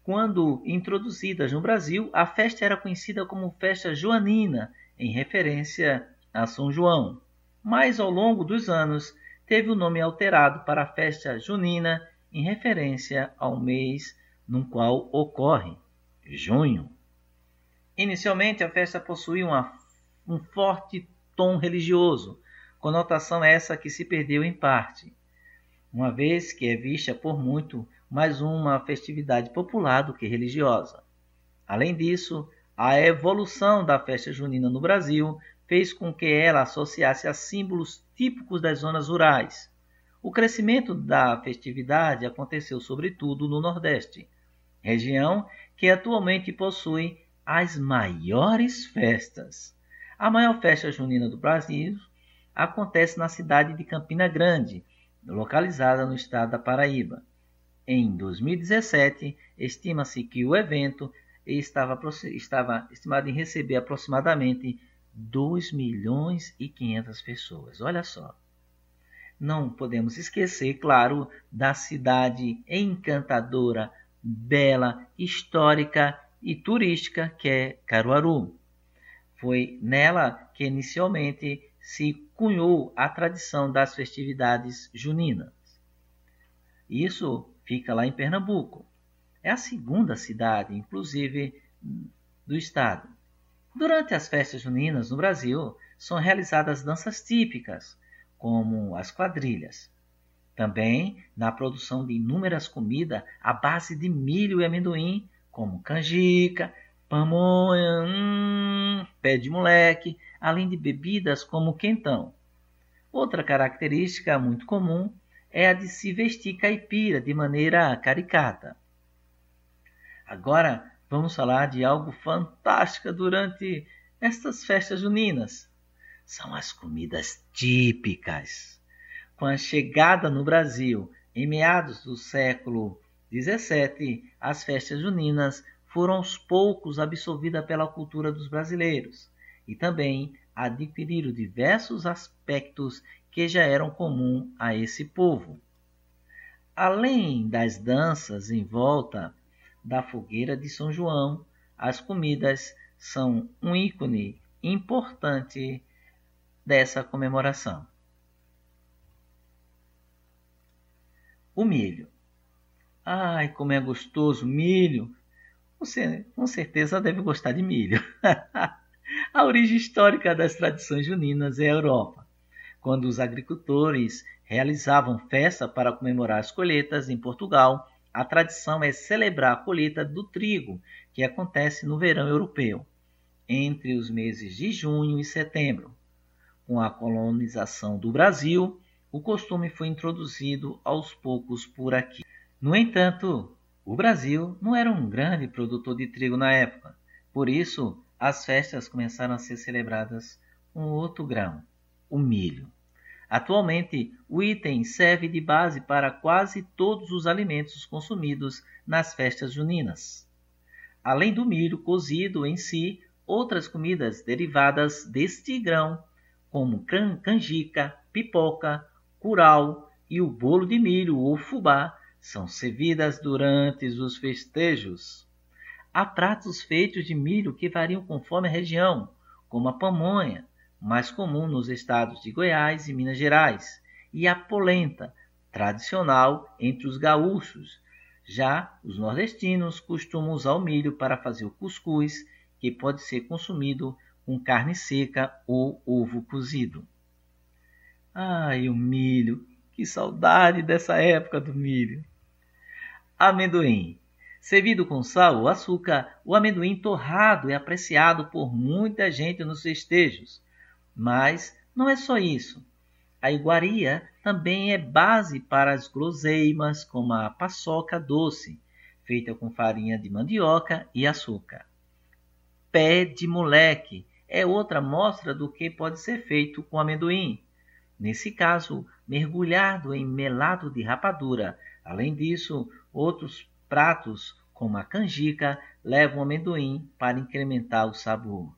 quando introduzidas no Brasil, a festa era conhecida como festa joanina, em referência a São João. Mas ao longo dos anos, teve o nome alterado para a festa junina, em referência ao mês no qual ocorre, junho. Inicialmente, a festa possuía uma, um forte tom religioso, conotação essa que se perdeu em parte, uma vez que é vista por muito mais uma festividade popular do que religiosa. Além disso, a evolução da festa junina no Brasil fez com que ela associasse a símbolos típicos das zonas rurais. O crescimento da festividade aconteceu sobretudo no Nordeste, região que atualmente possui as maiores festas. A maior festa junina do Brasil acontece na cidade de Campina Grande, localizada no estado da Paraíba. Em 2017, estima-se que o evento estava, estava estimado em receber aproximadamente 2 milhões e 500 pessoas. Olha só. Não podemos esquecer, claro, da cidade encantadora, bela, histórica e turística que é Caruaru. Foi nela que inicialmente se cunhou a tradição das festividades juninas. Isso fica lá em Pernambuco. É a segunda cidade, inclusive, do estado. Durante as festas juninas no Brasil, são realizadas danças típicas, como as quadrilhas. Também na produção de inúmeras comidas à base de milho e amendoim, como canjica, pamonha, hum, pé de moleque, além de bebidas como quentão. Outra característica muito comum é a de se vestir caipira de maneira caricata. Agora vamos falar de algo fantástico durante estas festas juninas. São as comidas típicas. Com a chegada no Brasil em meados do século XVII, as festas juninas foram aos poucos absorvidas pela cultura dos brasileiros e também adquiriram diversos aspectos que já eram comum a esse povo. Além das danças em volta da fogueira de São João, as comidas são um ícone importante dessa comemoração. O milho. Ai, como é gostoso milho! Você com certeza deve gostar de milho. a origem histórica das tradições juninas é a Europa quando os agricultores realizavam festa para comemorar as colheitas em Portugal, a tradição é celebrar a colheita do trigo, que acontece no verão europeu, entre os meses de junho e setembro. Com a colonização do Brasil, o costume foi introduzido aos poucos por aqui. No entanto, o Brasil não era um grande produtor de trigo na época, por isso as festas começaram a ser celebradas com outro grão, o milho. Atualmente, o item serve de base para quase todos os alimentos consumidos nas festas juninas. Além do milho cozido em si, outras comidas derivadas deste grão, como canjica, pipoca, curau e o bolo de milho ou fubá, são servidas durante os festejos. Há pratos feitos de milho que variam conforme a região, como a pamonha, mais comum nos estados de Goiás e Minas Gerais, e a polenta, tradicional entre os gaúchos. Já os nordestinos costumam usar o milho para fazer o cuscuz, que pode ser consumido com carne seca ou ovo cozido. Ai, o milho, Que saudade dessa época do milho. Amendoim. Servido com sal ou açúcar, o amendoim torrado é apreciado por muita gente nos festejos. Mas não é só isso. A iguaria também é base para as guloseimas, como a paçoca doce, feita com farinha de mandioca e açúcar. Pé de moleque é outra mostra do que pode ser feito com amendoim. Nesse caso, mergulhado em melado de rapadura. Além disso, outros pratos, como a canjica, levam amendoim para incrementar o sabor.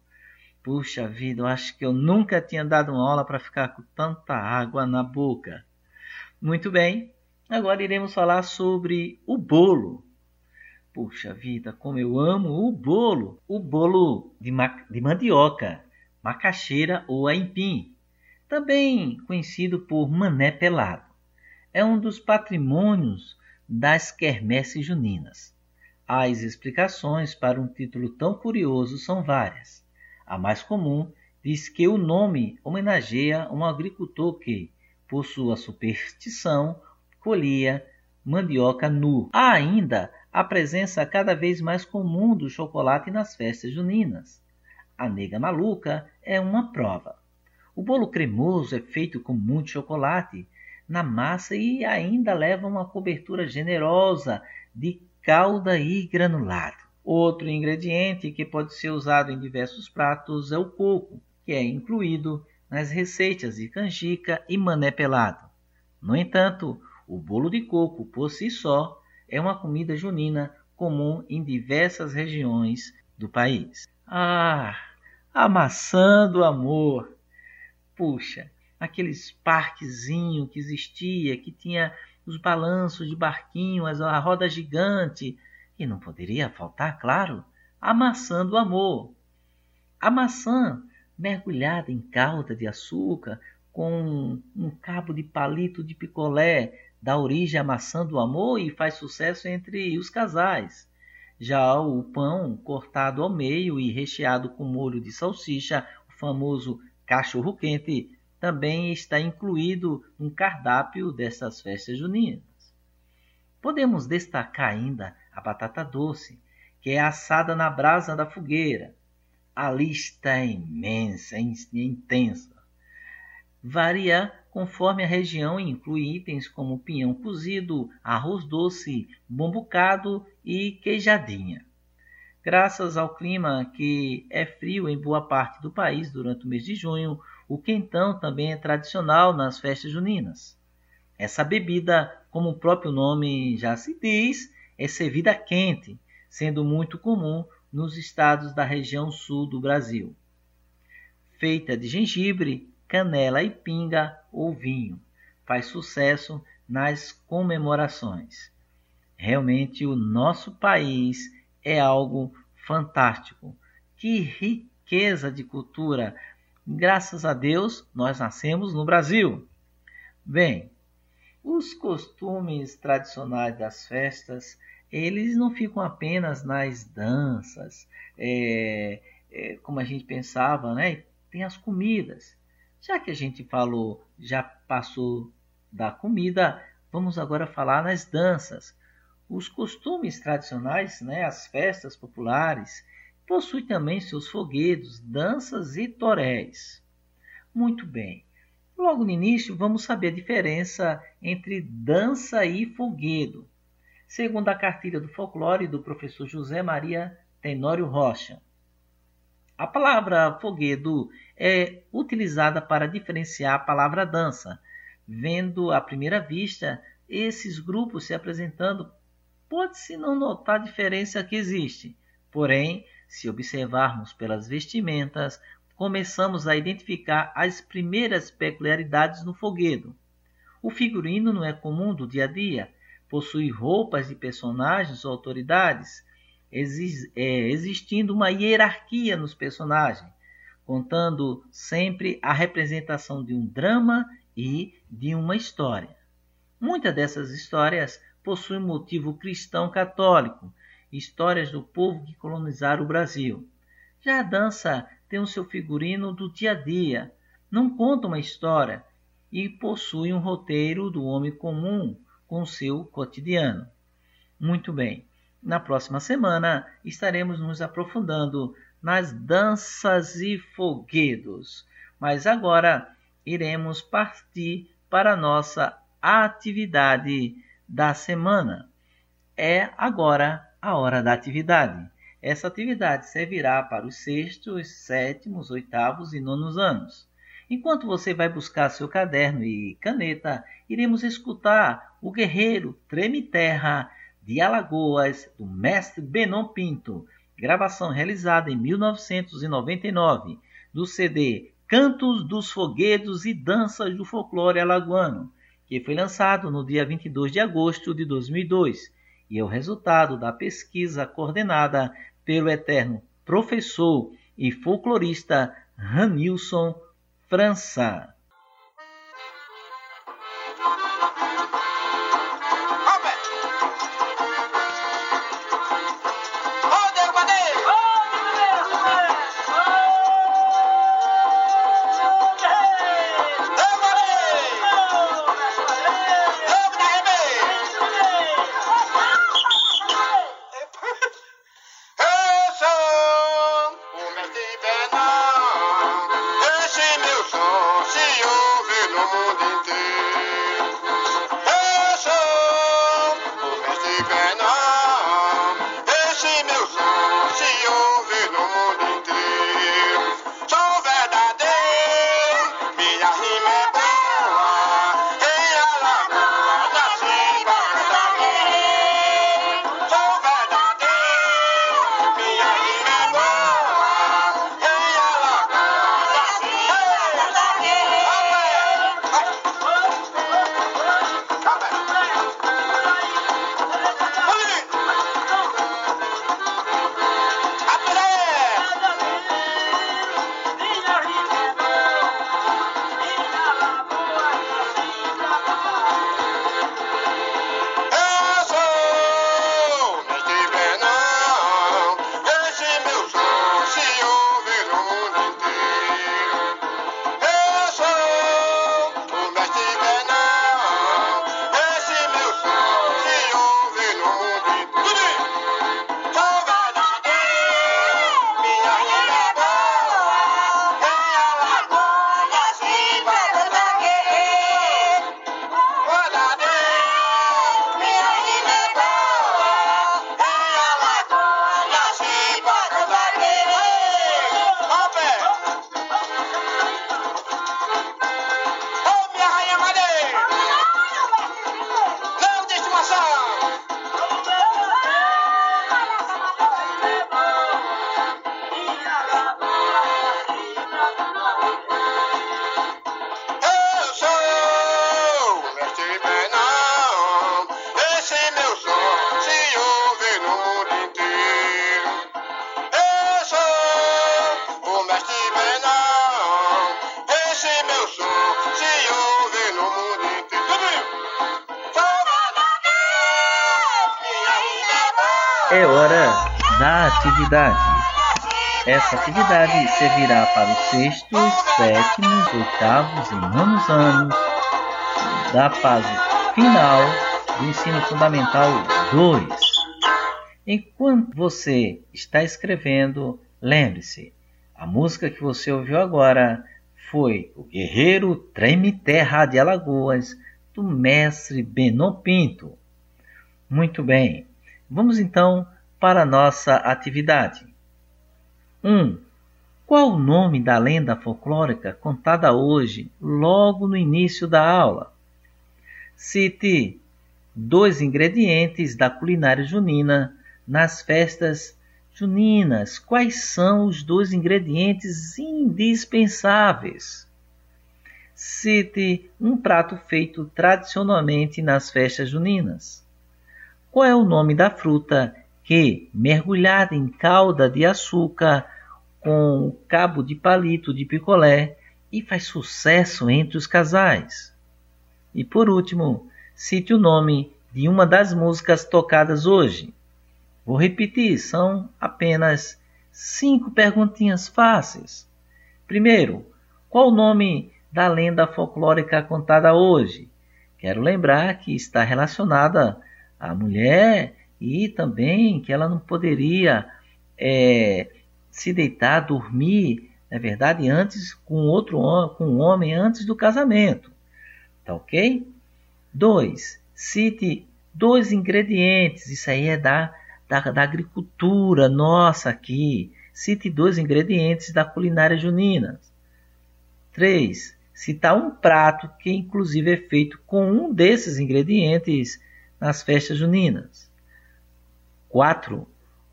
Puxa vida, eu acho que eu nunca tinha dado uma aula para ficar com tanta água na boca. Muito bem, agora iremos falar sobre o bolo. Puxa vida, como eu amo o bolo! O bolo de, ma de mandioca, macaxeira ou aipim, também conhecido por mané pelado. É um dos patrimônios das quermesses juninas. As explicações para um título tão curioso são várias. A mais comum diz que o nome homenageia um agricultor que, por sua superstição, colhia mandioca nu. Há ainda a presença cada vez mais comum do chocolate nas festas juninas. A nega maluca é uma prova. O bolo cremoso é feito com muito chocolate na massa e ainda leva uma cobertura generosa de calda e granulado. Outro ingrediente que pode ser usado em diversos pratos é o coco, que é incluído nas receitas de canjica e mané pelado. No entanto, o bolo de coco por si só é uma comida junina comum em diversas regiões do país. Ah, a maçã do amor! Puxa, aqueles parquezinho que existia, que tinha os balanços de barquinho, a roda gigante, e não poderia faltar, claro, a maçã do amor. A maçã mergulhada em calda de açúcar, com um cabo de palito de picolé, dá origem à maçã do amor e faz sucesso entre os casais. Já o pão cortado ao meio e recheado com molho de salsicha, o famoso cachorro quente, também está incluído no cardápio dessas festas juninas. Podemos destacar ainda a batata doce, que é assada na brasa da fogueira. A lista é imensa, é intensa. Varia conforme a região e inclui itens como pinhão cozido, arroz doce, bombucado e queijadinha. Graças ao clima que é frio em boa parte do país durante o mês de junho, o quentão também é tradicional nas festas juninas. Essa bebida, como o próprio nome já se diz, é servida quente, sendo muito comum nos estados da região sul do Brasil. Feita de gengibre, canela e pinga ou vinho, faz sucesso nas comemorações. Realmente o nosso país é algo fantástico. Que riqueza de cultura! Graças a Deus, nós nascemos no Brasil. Bem, os costumes tradicionais das festas eles não ficam apenas nas danças, é, é, como a gente pensava, né? Tem as comidas. Já que a gente falou, já passou da comida, vamos agora falar nas danças. Os costumes tradicionais, né, as festas populares, possuem também seus foguedos, danças e toréis. Muito bem. Logo no início, vamos saber a diferença entre dança e foguedo segundo a cartilha do folclore do professor José Maria Tenório Rocha. A palavra foguedo é utilizada para diferenciar a palavra dança. Vendo à primeira vista esses grupos se apresentando, pode-se não notar a diferença que existe. Porém, se observarmos pelas vestimentas, começamos a identificar as primeiras peculiaridades no foguedo. O figurino não é comum do dia a dia, possui roupas de personagens ou autoridades, é, existindo uma hierarquia nos personagens, contando sempre a representação de um drama e de uma história. Muitas dessas histórias possuem motivo cristão católico, histórias do povo que colonizaram o Brasil. Já a dança tem o seu figurino do dia a dia, não conta uma história, e possui um roteiro do homem comum com seu cotidiano. Muito bem. Na próxima semana estaremos nos aprofundando nas danças e foguedos, mas agora iremos partir para a nossa atividade da semana. É agora a hora da atividade. Essa atividade servirá para os sextos, sétimos, oitavos e nonos anos. Enquanto você vai buscar seu caderno e caneta, iremos escutar o guerreiro Treme Terra de Alagoas, do mestre Benon Pinto, gravação realizada em 1999, do CD Cantos dos Foguedos e Danças do Folclore Alagoano, que foi lançado no dia 22 de agosto de 2002 e é o resultado da pesquisa coordenada pelo eterno professor e folclorista Ranilson França. Atividade. Essa atividade servirá para os sextos, sétimos, oitavos e nonos anos da fase final do ensino fundamental 2. Enquanto você está escrevendo, lembre-se, a música que você ouviu agora foi O Guerreiro Treme Terra de Alagoas, do mestre Benon Pinto. Muito bem. Vamos então para nossa atividade. 1. Um, qual o nome da lenda folclórica contada hoje, logo no início da aula? Cite dois ingredientes da culinária junina nas festas juninas. Quais são os dois ingredientes indispensáveis? Cite um prato feito tradicionalmente nas festas juninas. Qual é o nome da fruta que, mergulhada em calda de açúcar com cabo de palito de picolé, e faz sucesso entre os casais? E por último, cite o nome de uma das músicas tocadas hoje. Vou repetir, são apenas cinco perguntinhas fáceis. Primeiro, qual o nome da lenda folclórica contada hoje. Quero lembrar que está relacionada à mulher e também que ela não poderia é, se deitar, dormir, na verdade, antes com outro com um homem antes do casamento. Tá ok? 2. Cite dois ingredientes. Isso aí é da, da, da agricultura nossa aqui. Cite dois ingredientes da culinária junina. 3. Citar um prato que inclusive é feito com um desses ingredientes nas festas juninas. 4.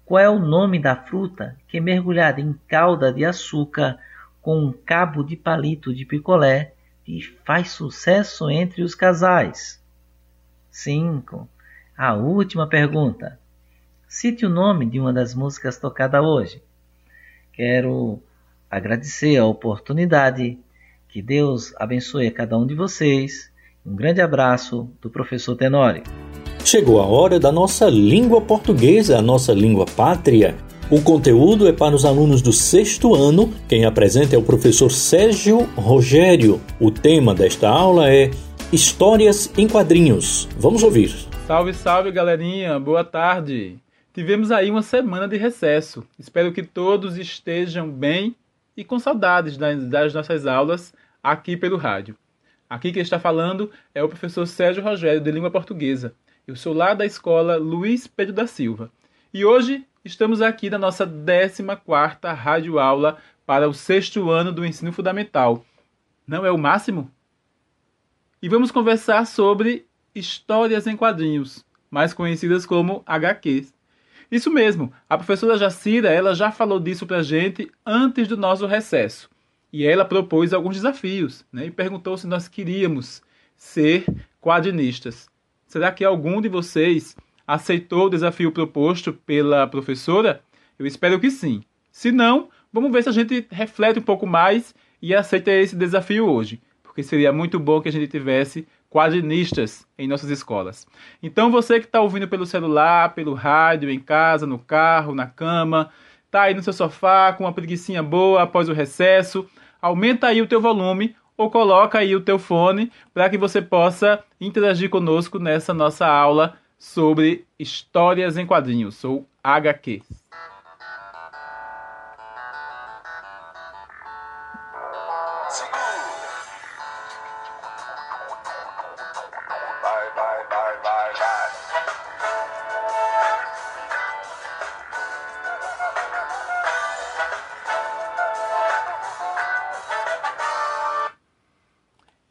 Qual é o nome da fruta que é mergulhada em calda de açúcar com um cabo de palito de picolé e faz sucesso entre os casais? 5. A última pergunta. Cite o nome de uma das músicas tocadas hoje. Quero agradecer a oportunidade. Que Deus abençoe a cada um de vocês. Um grande abraço do professor Tenório. Chegou a hora da nossa língua portuguesa, a nossa língua pátria. O conteúdo é para os alunos do sexto ano. Quem apresenta é o professor Sérgio Rogério. O tema desta aula é Histórias em Quadrinhos. Vamos ouvir. Salve, salve, galerinha. Boa tarde. Tivemos aí uma semana de recesso. Espero que todos estejam bem e com saudades das nossas aulas aqui pelo rádio. Aqui quem está falando é o professor Sérgio Rogério, de Língua Portuguesa. Eu sou lá da escola Luiz Pedro da Silva. E hoje estamos aqui na nossa 14ª rádio aula para o sexto ano do ensino fundamental. Não é o máximo? E vamos conversar sobre histórias em quadrinhos, mais conhecidas como HQs. Isso mesmo, a professora Jacira ela já falou disso para a gente antes do nosso recesso. E ela propôs alguns desafios né, e perguntou se nós queríamos ser quadrinistas. Será que algum de vocês aceitou o desafio proposto pela professora? Eu espero que sim. Se não, vamos ver se a gente reflete um pouco mais e aceita esse desafio hoje, porque seria muito bom que a gente tivesse quadrinistas em nossas escolas. Então você que está ouvindo pelo celular, pelo rádio, em casa, no carro, na cama, tá aí no seu sofá com uma preguiçinha boa após o recesso, aumenta aí o teu volume ou coloca aí o teu fone para que você possa interagir conosco nessa nossa aula sobre histórias em quadrinhos, ou HQ.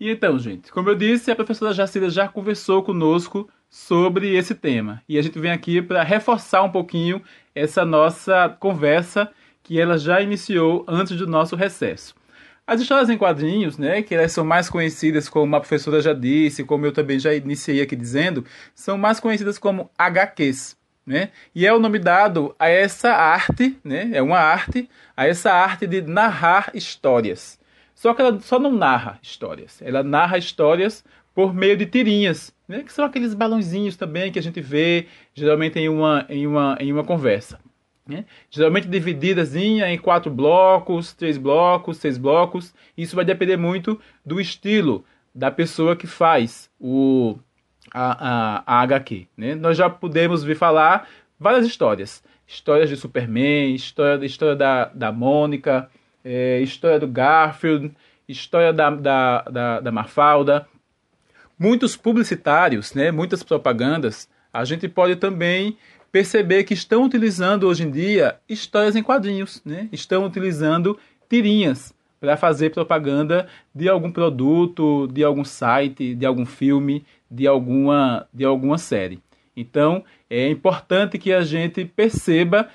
E então, gente, como eu disse, a professora Jacira já conversou conosco sobre esse tema. E a gente vem aqui para reforçar um pouquinho essa nossa conversa que ela já iniciou antes do nosso recesso. As histórias em quadrinhos, né, que elas são mais conhecidas como a professora já disse, como eu também já iniciei aqui dizendo, são mais conhecidas como HQs, né? E é o nome dado a essa arte, né? É uma arte, a essa arte de narrar histórias. Só que ela só não narra histórias. Ela narra histórias por meio de tirinhas, né? que são aqueles balãozinhos também que a gente vê geralmente em uma, em uma, em uma conversa. Né? Geralmente divididas em quatro blocos, três blocos, seis blocos. Isso vai depender muito do estilo da pessoa que faz o, a, a, a HQ. Né? Nós já podemos ver falar várias histórias. Histórias de Superman, história, história da, da Mônica, é, história do Garfield, história da, da, da, da Mafalda. Muitos publicitários, né, muitas propagandas, a gente pode também perceber que estão utilizando hoje em dia histórias em quadrinhos, né? estão utilizando tirinhas para fazer propaganda de algum produto, de algum site, de algum filme, de alguma, de alguma série. Então, é importante que a gente perceba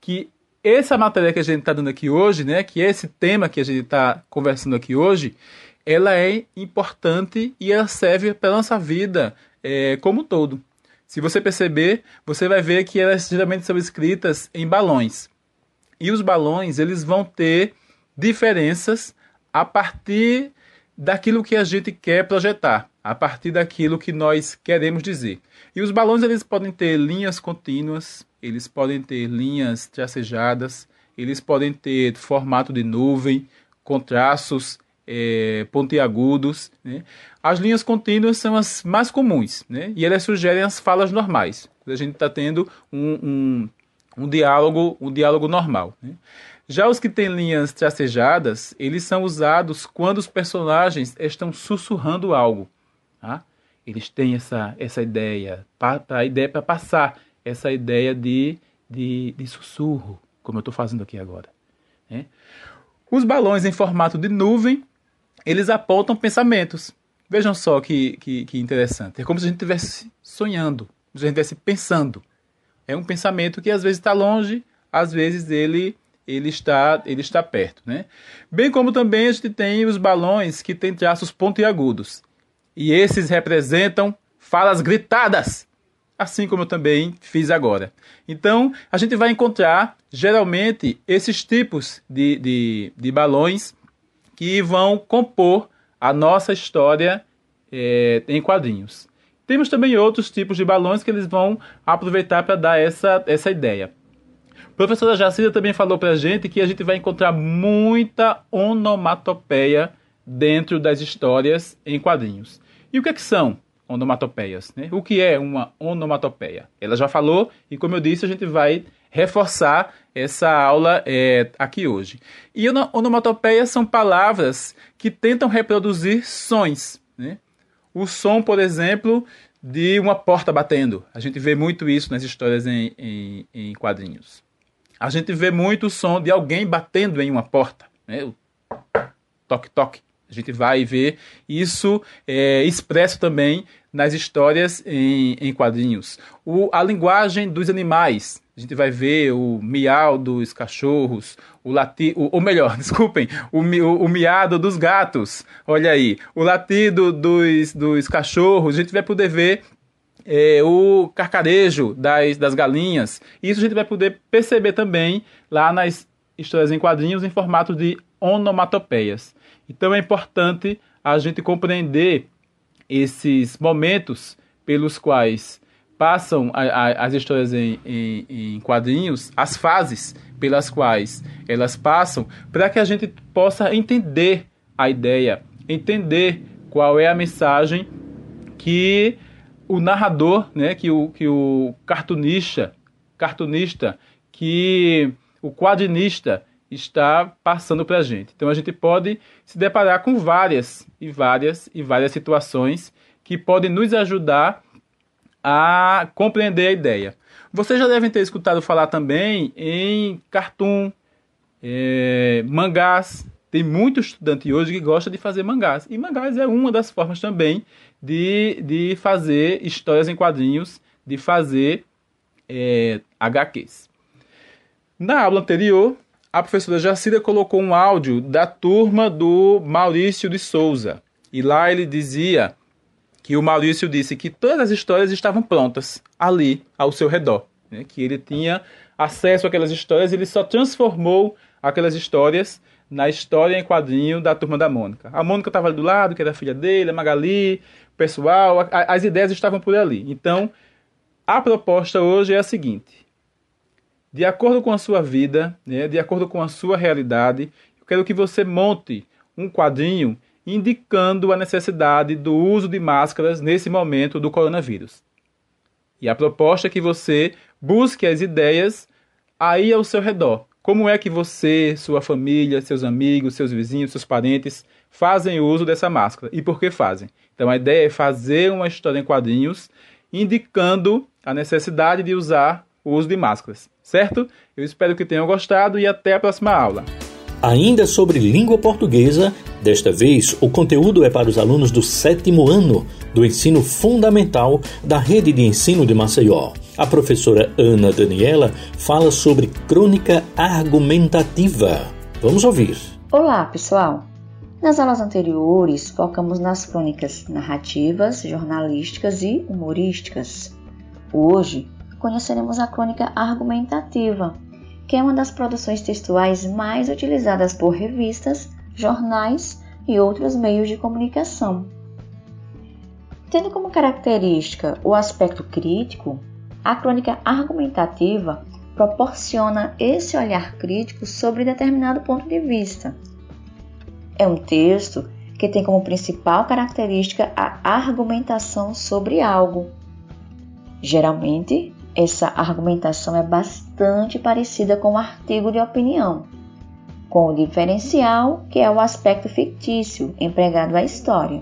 que essa matéria que a gente está dando aqui hoje, né, que esse tema que a gente está conversando aqui hoje, ela é importante e ela serve para nossa vida é, como um todo. Se você perceber, você vai ver que elas geralmente são escritas em balões. E os balões, eles vão ter diferenças a partir daquilo que a gente quer projetar, a partir daquilo que nós queremos dizer. E os balões eles podem ter linhas contínuas, eles podem ter linhas tracejadas, eles podem ter formato de nuvem, com traços é, pontiagudos. Né? As linhas contínuas são as mais comuns né? e elas sugerem as falas normais. A gente está tendo um, um, um, diálogo, um diálogo normal. Né? Já os que têm linhas tracejadas, eles são usados quando os personagens estão sussurrando algo. Tá? Eles têm essa, essa ideia, para ideia para passar essa ideia de, de, de sussurro, como eu estou fazendo aqui agora. Né? Os balões em formato de nuvem, eles apontam pensamentos. Vejam só que, que, que interessante. É como se a gente estivesse sonhando, como se a gente estivesse pensando. É um pensamento que às vezes está longe, às vezes ele ele está, ele está perto. Né? Bem como também a gente tem os balões que têm traços pontiagudos. E esses representam falas gritadas, assim como eu também fiz agora. Então, a gente vai encontrar, geralmente, esses tipos de, de, de balões que vão compor a nossa história é, em quadrinhos. Temos também outros tipos de balões que eles vão aproveitar para dar essa, essa ideia. A professora Jacida também falou para a gente que a gente vai encontrar muita onomatopeia dentro das histórias em quadrinhos. E o que, é que são onomatopeias? Né? O que é uma onomatopeia? Ela já falou e, como eu disse, a gente vai reforçar essa aula é, aqui hoje. E onomatopeias são palavras que tentam reproduzir sons. Né? O som, por exemplo, de uma porta batendo. A gente vê muito isso nas histórias em, em, em quadrinhos. A gente vê muito o som de alguém batendo em uma porta, né? O toque-toque. A gente vai ver isso é, expresso também nas histórias em, em quadrinhos. O, a linguagem dos animais. A gente vai ver o miau dos cachorros, o latido, ou melhor, desculpem, o, o, o, miado dos gatos. Olha aí, o latido dos, dos cachorros. A gente vai poder ver é, o carcarejo das, das galinhas. Isso a gente vai poder perceber também lá nas histórias em quadrinhos em formato de onomatopeias. Então é importante a gente compreender esses momentos pelos quais passam a, a, as histórias em, em, em, quadrinhos, as fases pelas quais elas passam, para que a gente possa entender a ideia, entender qual é a mensagem que o narrador, né, que o, que o cartunista, cartunista, que o quadrinista está passando para a gente. Então a gente pode se deparar com várias e várias e várias situações que podem nos ajudar a compreender a ideia. Vocês já devem ter escutado falar também em cartoon, é, mangás. Tem muito estudante hoje que gosta de fazer mangás. E mangás é uma das formas também de, de fazer histórias em quadrinhos, de fazer é, HQs. Na aula anterior, a professora Jacira colocou um áudio da turma do Maurício de Souza. E lá ele dizia que o Maurício disse que todas as histórias estavam prontas ali ao seu redor, né? que ele tinha acesso àquelas histórias, ele só transformou aquelas histórias na história em quadrinho da turma da Mônica. A Mônica estava ali do lado, que era filha dele, a Magali, o pessoal, a, as ideias estavam por ali. Então, a proposta hoje é a seguinte: de acordo com a sua vida, né, de acordo com a sua realidade, eu quero que você monte um quadrinho indicando a necessidade do uso de máscaras nesse momento do coronavírus. E a proposta é que você busque as ideias aí ao seu redor. Como é que você, sua família, seus amigos, seus vizinhos, seus parentes fazem uso dessa máscara e por que fazem? Então a ideia é fazer uma história em quadrinhos indicando a necessidade de usar o uso de máscaras, certo? Eu espero que tenham gostado e até a próxima aula. Ainda sobre língua portuguesa, desta vez o conteúdo é para os alunos do sétimo ano do ensino fundamental da rede de ensino de Maceió. A professora Ana Daniela fala sobre crônica argumentativa. Vamos ouvir. Olá, pessoal. Nas aulas anteriores, focamos nas crônicas narrativas, jornalísticas e humorísticas. Hoje, conheceremos a crônica argumentativa, que é uma das produções textuais mais utilizadas por revistas, jornais e outros meios de comunicação. Tendo como característica o aspecto crítico, a crônica argumentativa proporciona esse olhar crítico sobre determinado ponto de vista. É um texto que tem como principal característica a argumentação sobre algo. Geralmente, essa argumentação é bastante parecida com um artigo de opinião, com o diferencial que é o aspecto fictício empregado à história.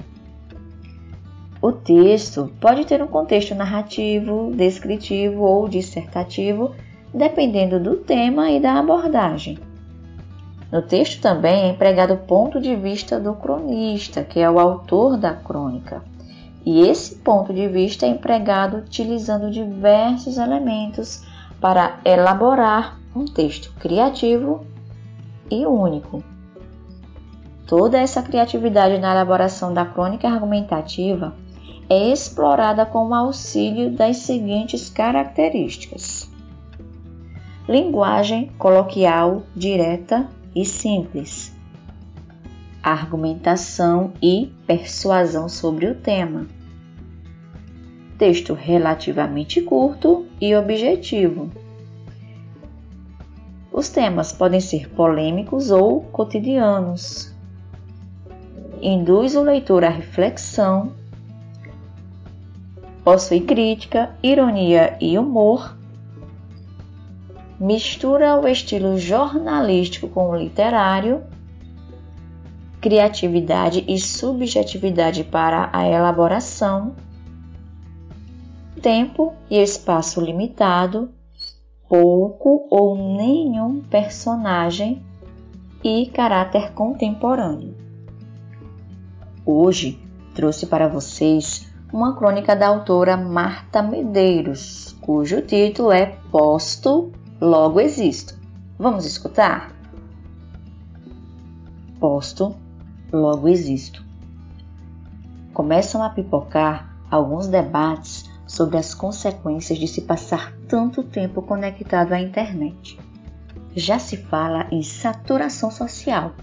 O texto pode ter um contexto narrativo, descritivo ou dissertativo, dependendo do tema e da abordagem. No texto também é empregado o ponto de vista do cronista, que é o autor da crônica. E esse ponto de vista é empregado utilizando diversos elementos para elaborar um texto criativo e único. Toda essa criatividade na elaboração da crônica argumentativa é explorada com o auxílio das seguintes características: linguagem coloquial, direta e simples. Argumentação e persuasão sobre o tema. Texto relativamente curto e objetivo. Os temas podem ser polêmicos ou cotidianos. Induz o leitor à reflexão. Possui crítica, ironia e humor mistura o estilo jornalístico com o literário, criatividade e subjetividade para a elaboração, tempo e espaço limitado, pouco ou nenhum personagem e caráter contemporâneo. Hoje trouxe para vocês uma crônica da autora Marta Medeiros, cujo título é Posto logo existo. Vamos escutar? Posto, logo existo. Começam a pipocar alguns debates sobre as consequências de se passar tanto tempo conectado à internet. Já se fala em saturação social,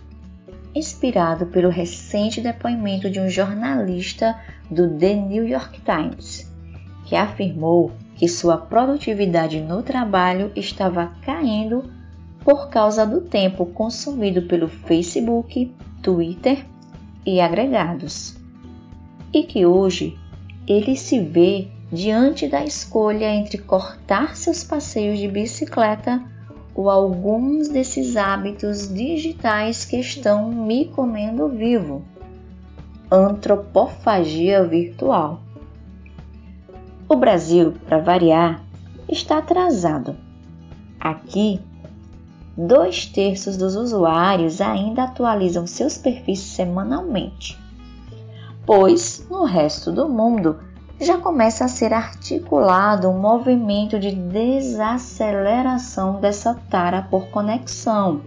inspirado pelo recente depoimento de um jornalista do The New York Times, que afirmou que sua produtividade no trabalho estava caindo por causa do tempo consumido pelo Facebook, Twitter e agregados. E que hoje ele se vê diante da escolha entre cortar seus passeios de bicicleta ou alguns desses hábitos digitais que estão me comendo vivo. Antropofagia virtual. O Brasil, para variar, está atrasado. Aqui, dois terços dos usuários ainda atualizam seus perfis semanalmente, pois no resto do mundo já começa a ser articulado um movimento de desaceleração dessa tara por conexão.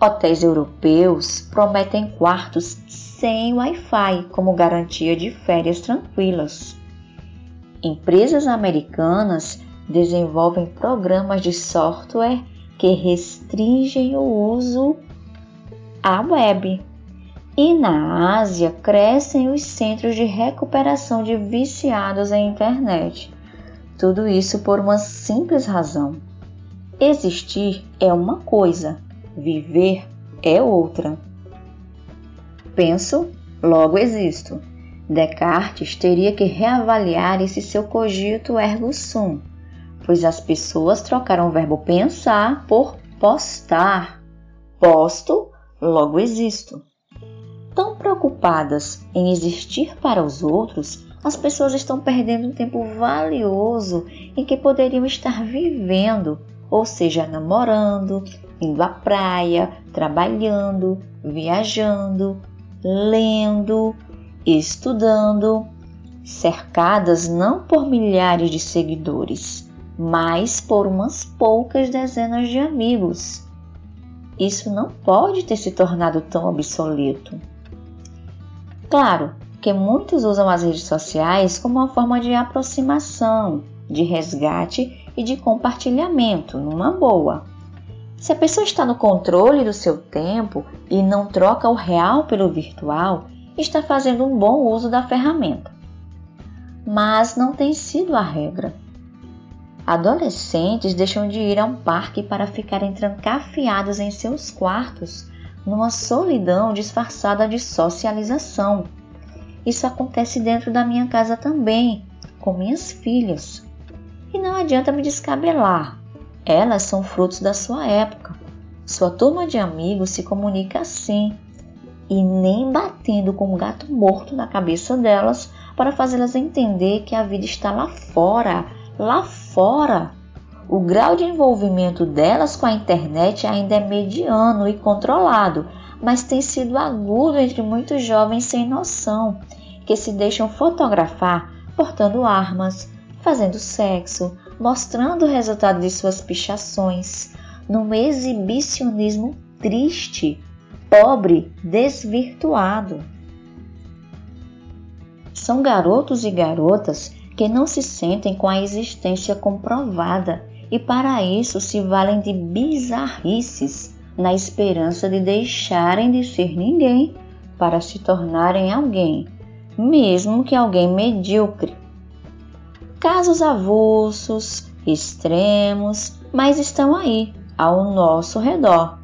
Hotéis europeus prometem quartos sem Wi-Fi como garantia de férias tranquilas. Empresas americanas desenvolvem programas de software que restringem o uso à web. E na Ásia crescem os centros de recuperação de viciados em internet. Tudo isso por uma simples razão. Existir é uma coisa, viver é outra. Penso, logo existo. Descartes teria que reavaliar esse seu cogito ergo sum, pois as pessoas trocaram o verbo pensar por postar. Posto, logo existo. Tão preocupadas em existir para os outros, as pessoas estão perdendo um tempo valioso em que poderiam estar vivendo, ou seja, namorando, indo à praia, trabalhando, viajando, lendo, estudando, cercadas não por milhares de seguidores, mas por umas poucas dezenas de amigos. Isso não pode ter se tornado tão obsoleto. Claro que muitos usam as redes sociais como uma forma de aproximação, de resgate e de compartilhamento, numa boa. Se a pessoa está no controle do seu tempo e não troca o real pelo virtual, está fazendo um bom uso da ferramenta. Mas não tem sido a regra. Adolescentes deixam de ir a um parque para ficarem trancafiados em seus quartos numa solidão disfarçada de socialização. Isso acontece dentro da minha casa também, com minhas filhas. E não adianta me descabelar. Elas são frutos da sua época. Sua turma de amigos se comunica assim, e nem batendo com um gato morto na cabeça delas para fazê-las entender que a vida está lá fora, lá fora. O grau de envolvimento delas com a internet ainda é mediano e controlado, mas tem sido agudo entre muitos jovens sem noção, que se deixam fotografar portando armas, fazendo sexo, mostrando o resultado de suas pichações, num exibicionismo triste, pobre, desvirtuado. São garotos e garotas que não se sentem com a existência comprovada e para isso se valem de bizarrices na esperança de deixarem de ser ninguém para se tornarem alguém, mesmo que alguém medíocre. Casos avulsos, extremos, mas estão aí, ao nosso redor.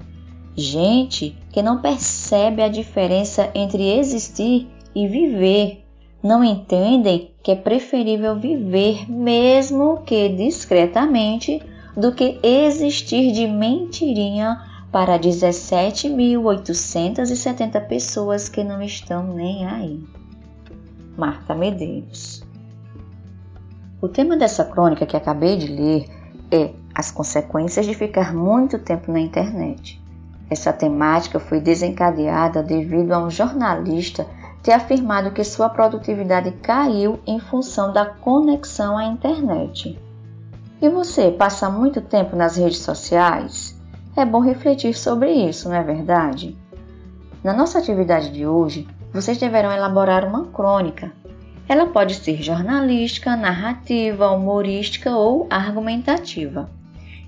Gente que não percebe a diferença entre existir e viver não entendem que é preferível viver, mesmo que discretamente, do que existir de mentirinha para 17.870 pessoas que não estão nem aí. Marta Medeiros. O tema dessa crônica que acabei de ler é as consequências de ficar muito tempo na internet. Essa temática foi desencadeada devido a um jornalista ter afirmado que sua produtividade caiu em função da conexão à internet. E você passa muito tempo nas redes sociais? É bom refletir sobre isso, não é verdade? Na nossa atividade de hoje, vocês deverão elaborar uma crônica. Ela pode ser jornalística, narrativa, humorística ou argumentativa.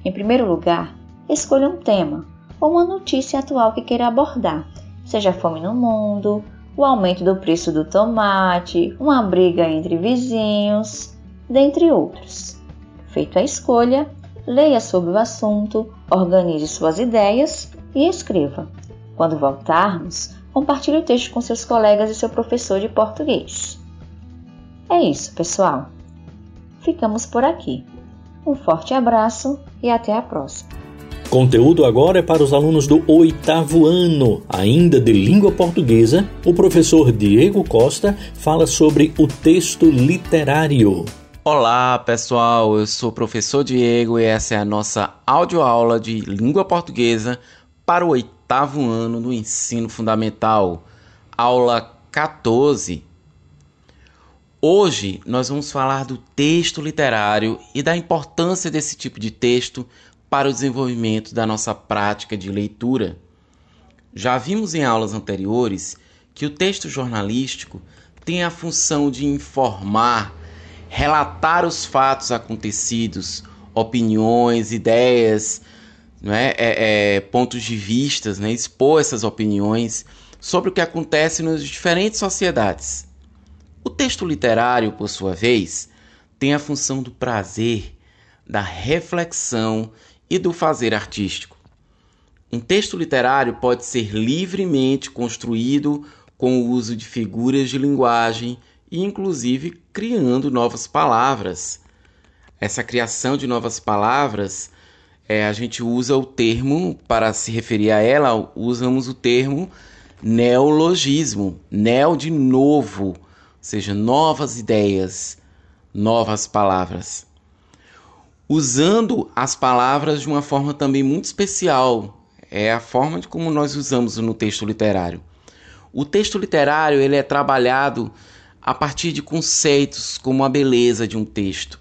Em primeiro lugar, escolha um tema ou uma notícia atual que queira abordar, seja fome no mundo, o aumento do preço do tomate, uma briga entre vizinhos, dentre outros. Feito a escolha, leia sobre o assunto, organize suas ideias e escreva. Quando voltarmos, compartilhe o texto com seus colegas e seu professor de português. É isso, pessoal. Ficamos por aqui. Um forte abraço e até a próxima. Conteúdo agora é para os alunos do oitavo ano, ainda de língua portuguesa. O professor Diego Costa fala sobre o texto literário. Olá, pessoal. Eu sou o professor Diego e essa é a nossa audioaula de língua portuguesa para o oitavo ano do ensino fundamental, aula 14. Hoje nós vamos falar do texto literário e da importância desse tipo de texto para o desenvolvimento da nossa prática de leitura. Já vimos em aulas anteriores que o texto jornalístico tem a função de informar, relatar os fatos acontecidos, opiniões, ideias, né, é, é, pontos de vista, né, expor essas opiniões sobre o que acontece nas diferentes sociedades. O texto literário, por sua vez, tem a função do prazer, da reflexão e do fazer artístico. Um texto literário pode ser livremente construído com o uso de figuras de linguagem e, inclusive, criando novas palavras. Essa criação de novas palavras, é, a gente usa o termo, para se referir a ela, usamos o termo neologismo, neo de novo, ou seja, novas ideias, novas palavras usando as palavras de uma forma também muito especial. É a forma de como nós usamos no texto literário. O texto literário ele é trabalhado a partir de conceitos como a beleza de um texto,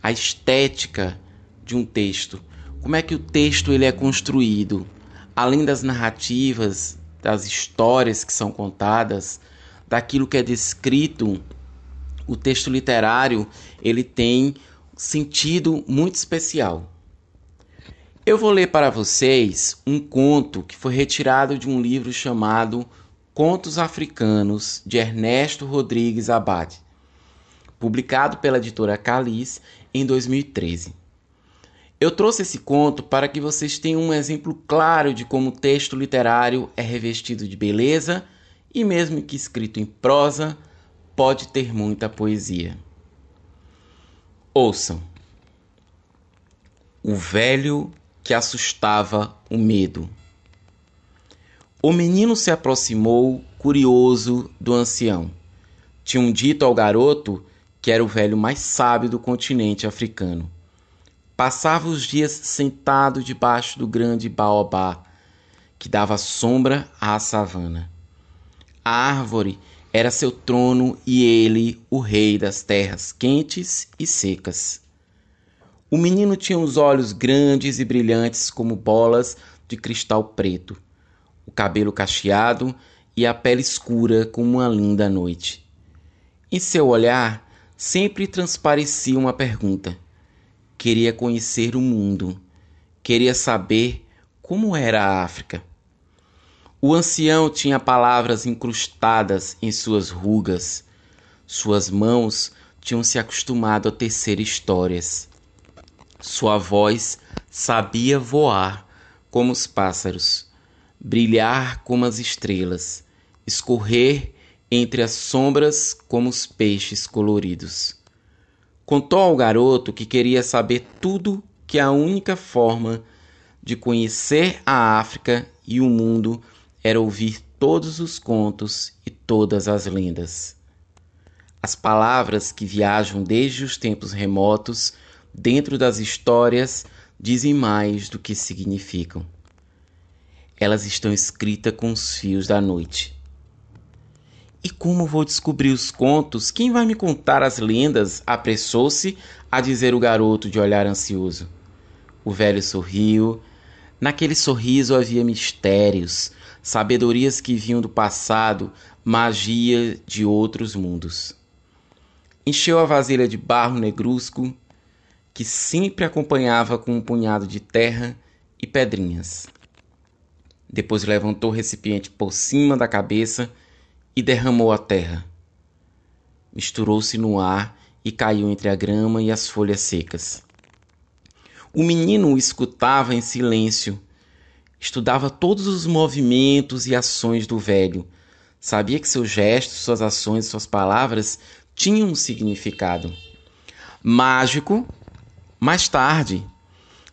a estética de um texto, como é que o texto ele é construído, além das narrativas, das histórias que são contadas, daquilo que é descrito, o texto literário ele tem sentido muito especial. Eu vou ler para vocês um conto que foi retirado de um livro chamado Contos Africanos de Ernesto Rodrigues Abad, publicado pela editora Calis em 2013. Eu trouxe esse conto para que vocês tenham um exemplo claro de como o texto literário é revestido de beleza e, mesmo que escrito em prosa, pode ter muita poesia. Ouçam. O velho que assustava o medo. O menino se aproximou, curioso, do ancião. Tinham dito ao garoto que era o velho mais sábio do continente africano. Passava os dias sentado debaixo do grande baobá, que dava sombra à savana. A árvore era seu trono e ele o rei das terras quentes e secas. O menino tinha os olhos grandes e brilhantes como bolas de cristal preto, o cabelo cacheado e a pele escura como uma linda noite. Em seu olhar sempre transparecia uma pergunta. Queria conhecer o mundo, queria saber como era a África. O ancião tinha palavras incrustadas em suas rugas. Suas mãos tinham se acostumado a tecer histórias. Sua voz sabia voar como os pássaros, brilhar como as estrelas, escorrer entre as sombras como os peixes coloridos. Contou ao garoto que queria saber tudo que a única forma de conhecer a África e o mundo era ouvir todos os contos e todas as lendas. As palavras que viajam desde os tempos remotos dentro das histórias dizem mais do que significam. Elas estão escritas com os fios da noite. E como vou descobrir os contos? Quem vai me contar as lendas? Apressou-se a dizer o garoto de olhar ansioso. O velho sorriu. Naquele sorriso havia mistérios, sabedorias que vinham do passado, magia de outros mundos. Encheu a vasilha de barro negrusco, que sempre acompanhava com um punhado de terra e pedrinhas. Depois levantou o recipiente por cima da cabeça e derramou a terra. Misturou-se no ar e caiu entre a grama e as folhas secas. O menino o escutava em silêncio. Estudava todos os movimentos e ações do velho. Sabia que seus gestos, suas ações, suas palavras tinham um significado. Mágico, mais tarde,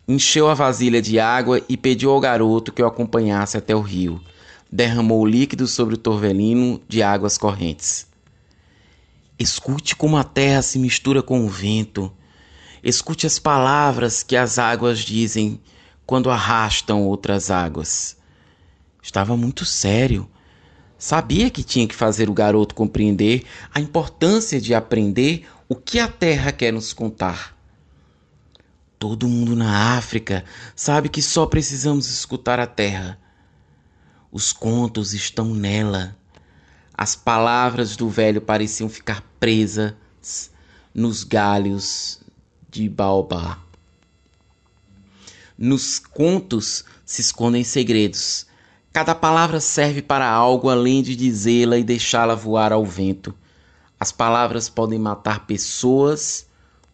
encheu a vasilha de água e pediu ao garoto que o acompanhasse até o rio derramou o líquido sobre o torvelino de águas correntes. Escute como a terra se mistura com o vento. Escute as palavras que as águas dizem quando arrastam outras águas. Estava muito sério. Sabia que tinha que fazer o garoto compreender a importância de aprender o que a terra quer nos contar. Todo mundo na África sabe que só precisamos escutar a terra os contos estão nela. As palavras do velho pareciam ficar presas nos galhos de baobá. Nos contos se escondem segredos. Cada palavra serve para algo além de dizê-la e deixá-la voar ao vento. As palavras podem matar pessoas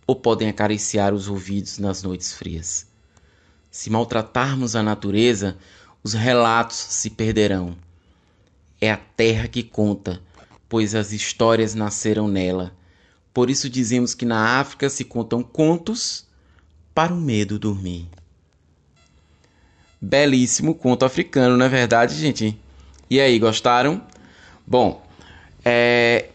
ou podem acariciar os ouvidos nas noites frias. Se maltratarmos a natureza, os relatos se perderão. É a terra que conta, pois as histórias nasceram nela. Por isso dizemos que na África se contam contos para o medo dormir. Belíssimo conto africano, não é verdade, gente? E aí, gostaram? Bom, é...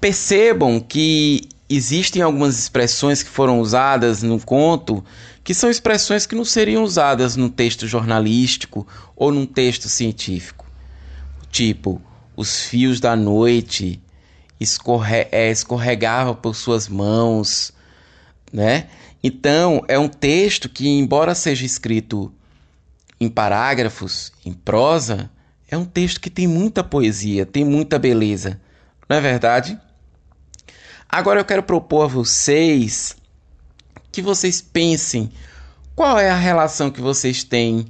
percebam que existem algumas expressões que foram usadas no conto que são expressões que não seriam usadas num texto jornalístico ou num texto científico. Tipo, os fios da noite escorre é, escorregavam por suas mãos, né? Então, é um texto que, embora seja escrito em parágrafos, em prosa, é um texto que tem muita poesia, tem muita beleza. Não é verdade? Agora eu quero propor a vocês que vocês pensem qual é a relação que vocês têm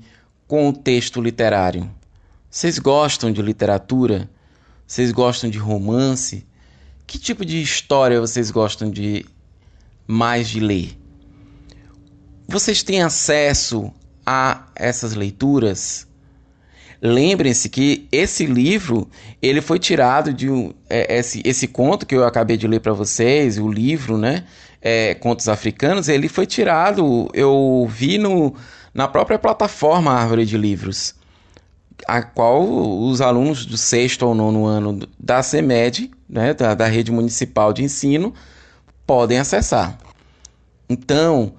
com o texto literário. Vocês gostam de literatura? Vocês gostam de romance? Que tipo de história vocês gostam de mais de ler? Vocês têm acesso a essas leituras? Lembrem-se que esse livro ele foi tirado de um, é, esse, esse conto que eu acabei de ler para vocês, o livro, né? É, Contos Africanos, ele foi tirado, eu vi no, na própria plataforma Árvore de Livros, a qual os alunos do sexto ou nono ano da CEMED, né, da, da rede municipal de ensino, podem acessar. Então,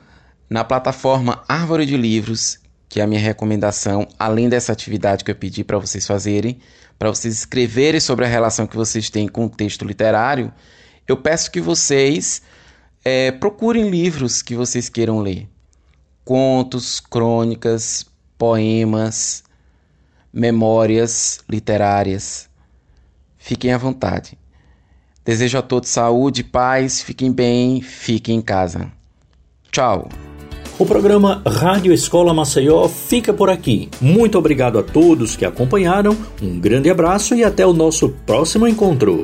na plataforma Árvore de Livros, que é a minha recomendação, além dessa atividade que eu pedi para vocês fazerem, para vocês escreverem sobre a relação que vocês têm com o texto literário, eu peço que vocês é, procurem livros que vocês queiram ler. Contos, crônicas, poemas, memórias literárias. Fiquem à vontade. Desejo a todos saúde, paz, fiquem bem, fiquem em casa. Tchau! O programa Rádio Escola Maceió fica por aqui. Muito obrigado a todos que acompanharam, um grande abraço e até o nosso próximo encontro.